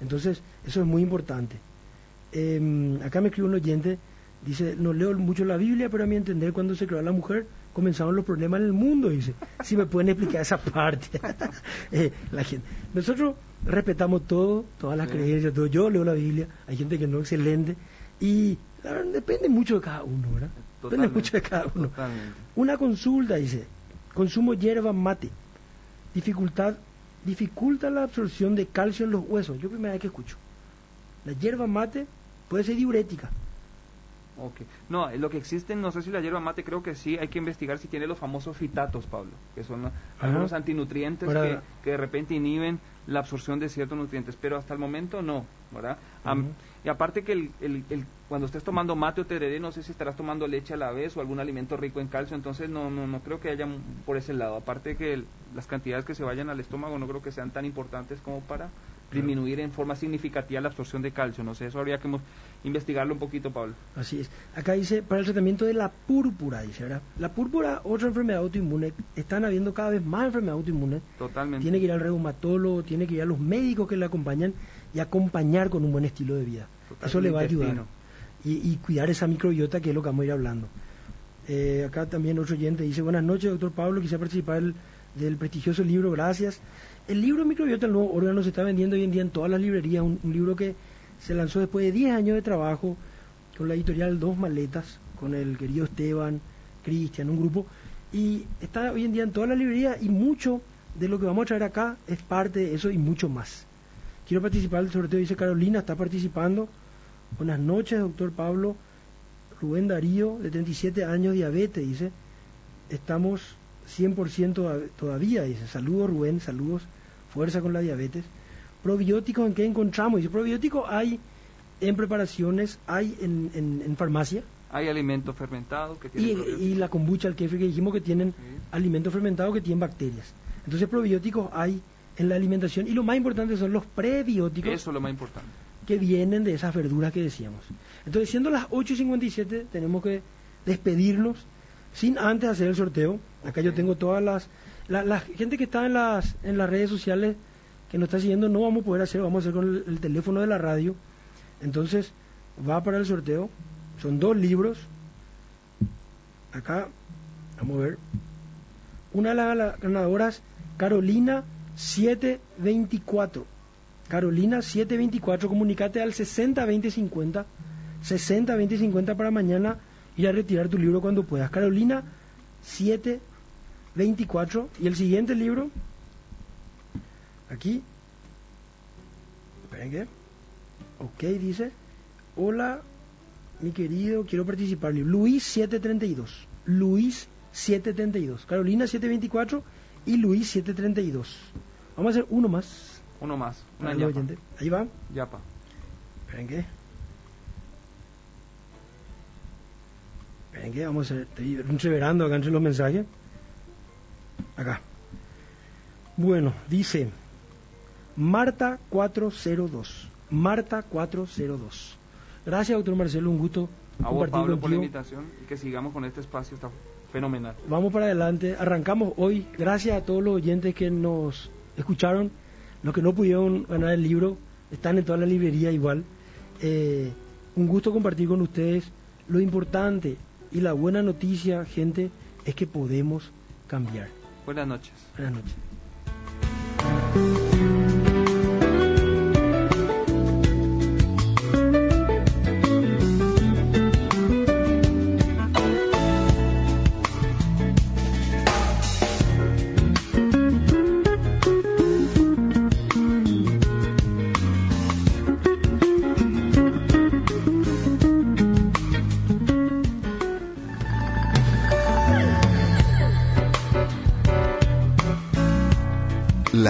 Entonces, eso es muy importante. Eh, acá me escribe un oyente, dice, no leo mucho la Biblia, pero a mi entender cuando se creó la mujer comenzaron los problemas en el mundo, dice. Si me pueden explicar esa parte. Eh, la gente. Nosotros respetamos todo, todas las Sí. creencias, todo. Yo leo la Biblia, hay gente que no, excelente, y la verdad, depende mucho de cada uno, ¿verdad? Depende mucho de cada uno. totalmente. Una consulta, dice, consumo hierba mate, dificultad, dificulta la absorción de calcio en los huesos. Yo primera vez que escucho. La hierba mate puede ser diurética. Ok. No, eh, lo que existen, no sé si la hierba mate, creo que sí, hay que investigar si tiene los famosos fitatos, Pablo, que son algunos antinutrientes que, que de repente inhiben la absorción de ciertos nutrientes, pero hasta el momento no, ¿verdad? Am- y aparte que el, el- el- cuando estés tomando mate o tereré, no sé si estarás tomando leche a la vez o algún alimento rico en calcio, entonces no, no, no creo que haya por ese lado. Aparte que el- las cantidades que se vayan al estómago no creo que sean tan importantes como para disminuir en forma significativa la absorción de calcio. No sé, eso habría que investigarlo un poquito, Pablo. Así es. Acá dice, para el tratamiento de la púrpura, dice, ¿verdad? La púrpura, otra enfermedad autoinmune, están habiendo cada vez más enfermedades autoinmunes. Totalmente. Tiene que ir al reumatólogo, tiene que ir a los médicos que le acompañan y acompañar con un buen estilo de vida. Eso le el va a ayudar. Y, y cuidar esa microbiota que es lo que vamos a ir hablando. Eh, acá también otro oyente dice, buenas noches, doctor Pablo, quisiera participar del, del prestigioso libro, gracias. El libro Microbiota, el nuevo órgano, se está vendiendo hoy en día en todas las librerías, un, libro que se lanzó después de 10 años de trabajo con la editorial Dos Maletas, con el querido Esteban, Cristian, un grupo, y está hoy en día en todas las librerías y mucho de lo que vamos a traer acá es parte de eso y mucho más. Quiero participar del sorteo, dice Carolina, está participando. Buenas noches, doctor Pablo. Rubén Darío, de 37 años, diabetes, dice. Estamos 100% toda- todavía, dice. Saludos, Rubén, saludos. Fuerza con la diabetes. Probióticos, ¿en qué encontramos? Dice, probióticos hay en preparaciones, hay en, en, en farmacia. Hay alimentos fermentados que Y, tienen... y la kombucha, el kefir que dijimos que tienen Sí. alimentos fermentados que tienen bacterias. Entonces probióticos hay en la alimentación y lo más importante son los prebióticos Eso es lo más importante. que vienen de esas verduras que decíamos. Entonces, siendo las 8.57, tenemos que despedirnos sin antes hacer el sorteo. Acá yo tengo todas las... La, la gente que está en las, en las redes sociales que nos está siguiendo no vamos a poder hacer, vamos a hacer con el, el teléfono de la radio. Entonces, va para el sorteo. Son dos libros. Acá, vamos a ver. Una de las gana- ganadoras, Carolina 724. Carolina 724, comunicate al 602050, 602050 para mañana ir a retirar tu libro cuando puedas. Carolina 724 y el siguiente libro, aquí, esperen que, ok, dice, hola, mi querido, quiero participar, Luis 732, Luis 732, Carolina 724 y Luis 732. Vamos a hacer uno más. Uno más. Una yapa. Ahí va. Yapa. Esperen que. Que vamos a estoy entreverando acá entre los mensajes. Acá. Bueno, dice Marta 402. Marta 402. Gracias, doctor Marcelo, un gusto A vos, Pablo, por la contigo. invitación y que sigamos con este espacio. Está fenomenal. Vamos para adelante. Arrancamos hoy. Gracias a todos los oyentes que nos escucharon. Los que no pudieron ganar el libro están en toda la librería igual. Eh, un gusto compartir con ustedes. Lo importante y la buena noticia, gente, es que podemos cambiar. Buenas noches. Buenas noches.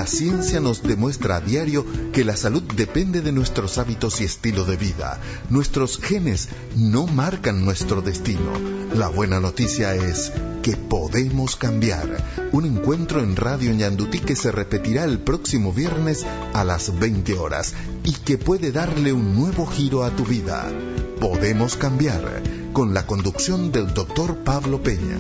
La ciencia nos demuestra a diario que la salud depende de nuestros hábitos y estilo de vida. Nuestros genes no marcan nuestro destino. La buena noticia es que podemos cambiar. Un encuentro en Radio Ñandutí que se repetirá el próximo viernes a las 20 horas y que puede darle un nuevo giro a tu vida. Podemos cambiar con la conducción del doctor Pablo Peña.